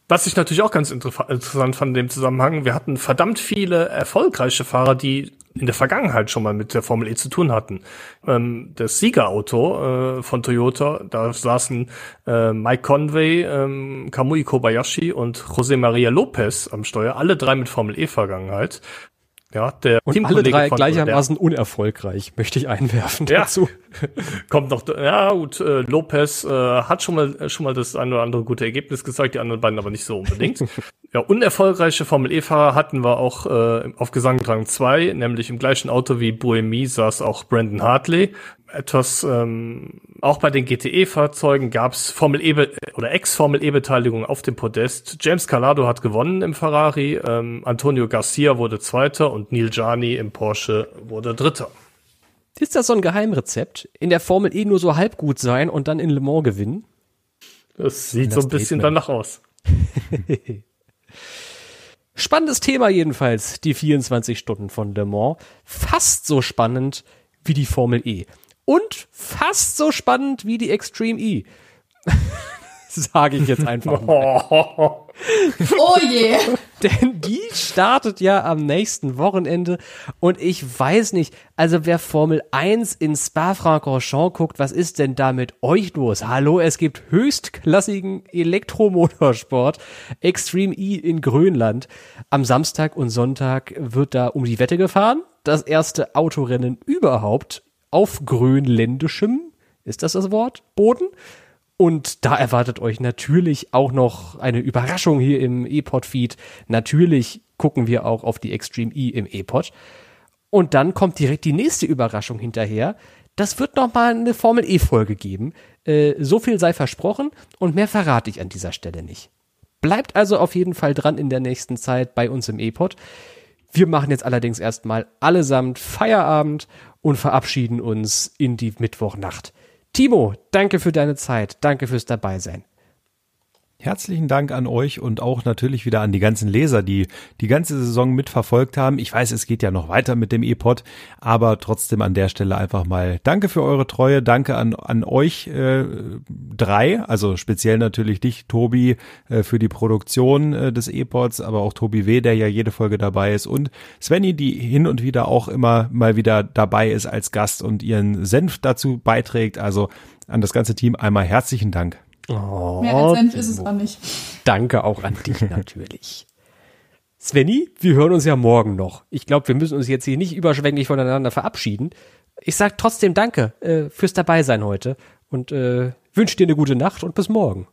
Was ich natürlich auch ganz interessant fand in dem Zusammenhang, wir hatten verdammt viele erfolgreiche Fahrer, die in der Vergangenheit schon mal mit der Formel E zu tun hatten. Ähm, das Siegerauto äh, von Toyota, da saßen äh, Mike Conway, ähm, Kamui Kobayashi und José Maria Lopez am Steuer, alle drei mit Formel E-Vergangenheit. Ja, der und alle drei gleichermaßen unerfolgreich, möchte ich einwerfen ja. dazu. Kommt noch, ja gut, äh, Lopez äh, hat schon mal schon mal das eine oder andere gute Ergebnis gezeigt, die anderen beiden aber nicht so unbedingt. ja, unerfolgreiche Formel E-Fahrer hatten wir auch äh, auf Gesangrang 2, nämlich im gleichen Auto wie Buemi saß auch Brandon Hartley etwas, ähm, auch bei den GTE-Fahrzeugen gab es Formel E oder Ex-Formel E-Beteiligung auf dem Podest. James Calado hat gewonnen im Ferrari, ähm, Antonio Garcia wurde Zweiter und Neil Gianni im Porsche wurde Dritter. Ist das so ein Geheimrezept? In der Formel E nur so halb gut sein und dann in Le Mans gewinnen? Das sieht das so ein bisschen danach aus. Spannendes Thema jedenfalls, die 24 Stunden von Le Mans. Fast so spannend wie die Formel E und fast so spannend wie die Extreme E. Sage ich jetzt einfach mal. oh je. Denn die startet ja am nächsten Wochenende und ich weiß nicht, also wer Formel 1 in Spa-Francorchamps guckt, was ist denn da mit euch los? Hallo, es gibt höchstklassigen Elektromotorsport, Extreme E in Grönland. Am Samstag und Sonntag wird da um die Wette gefahren. Das erste Autorennen überhaupt auf grönländischem, ist das das Wort? Boden. Und da erwartet euch natürlich auch noch eine Überraschung hier im E-Pod-Feed. Natürlich gucken wir auch auf die Extreme E im E-Pod. Und dann kommt direkt die nächste Überraschung hinterher. Das wird noch mal eine Formel E-Folge geben. Äh, so viel sei versprochen und mehr verrate ich an dieser Stelle nicht. Bleibt also auf jeden Fall dran in der nächsten Zeit bei uns im E-Pod. Wir machen jetzt allerdings erstmal allesamt Feierabend und verabschieden uns in die Mittwochnacht. Timo, danke für deine Zeit, danke fürs Dabeisein. Herzlichen Dank an euch und auch natürlich wieder an die ganzen Leser, die die ganze Saison mitverfolgt haben. Ich weiß, es geht ja noch weiter mit dem E-Pod, aber trotzdem an der Stelle einfach mal Danke für eure Treue, danke an, an euch äh, drei, also speziell natürlich dich, Tobi, äh, für die Produktion äh, des E-Pods, aber auch Tobi W., der ja jede Folge dabei ist und Svenny, die hin und wieder auch immer mal wieder dabei ist als Gast und ihren Senf dazu beiträgt. Also an das ganze Team einmal herzlichen Dank. Oh, Mehr als Senf ist es auch nicht. Danke auch an dich natürlich. Svenny, wir hören uns ja morgen noch. Ich glaube, wir müssen uns jetzt hier nicht überschwänglich voneinander verabschieden. Ich sag trotzdem Danke äh, fürs Dabeisein heute und äh, wünsche dir eine gute Nacht und bis morgen.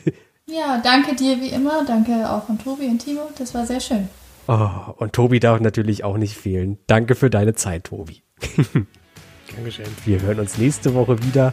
ja, danke dir wie immer. Danke auch von Tobi und Timo. Das war sehr schön. Oh, und Tobi darf natürlich auch nicht fehlen. Danke für deine Zeit, Tobi. Dankeschön. Wir hören uns nächste Woche wieder.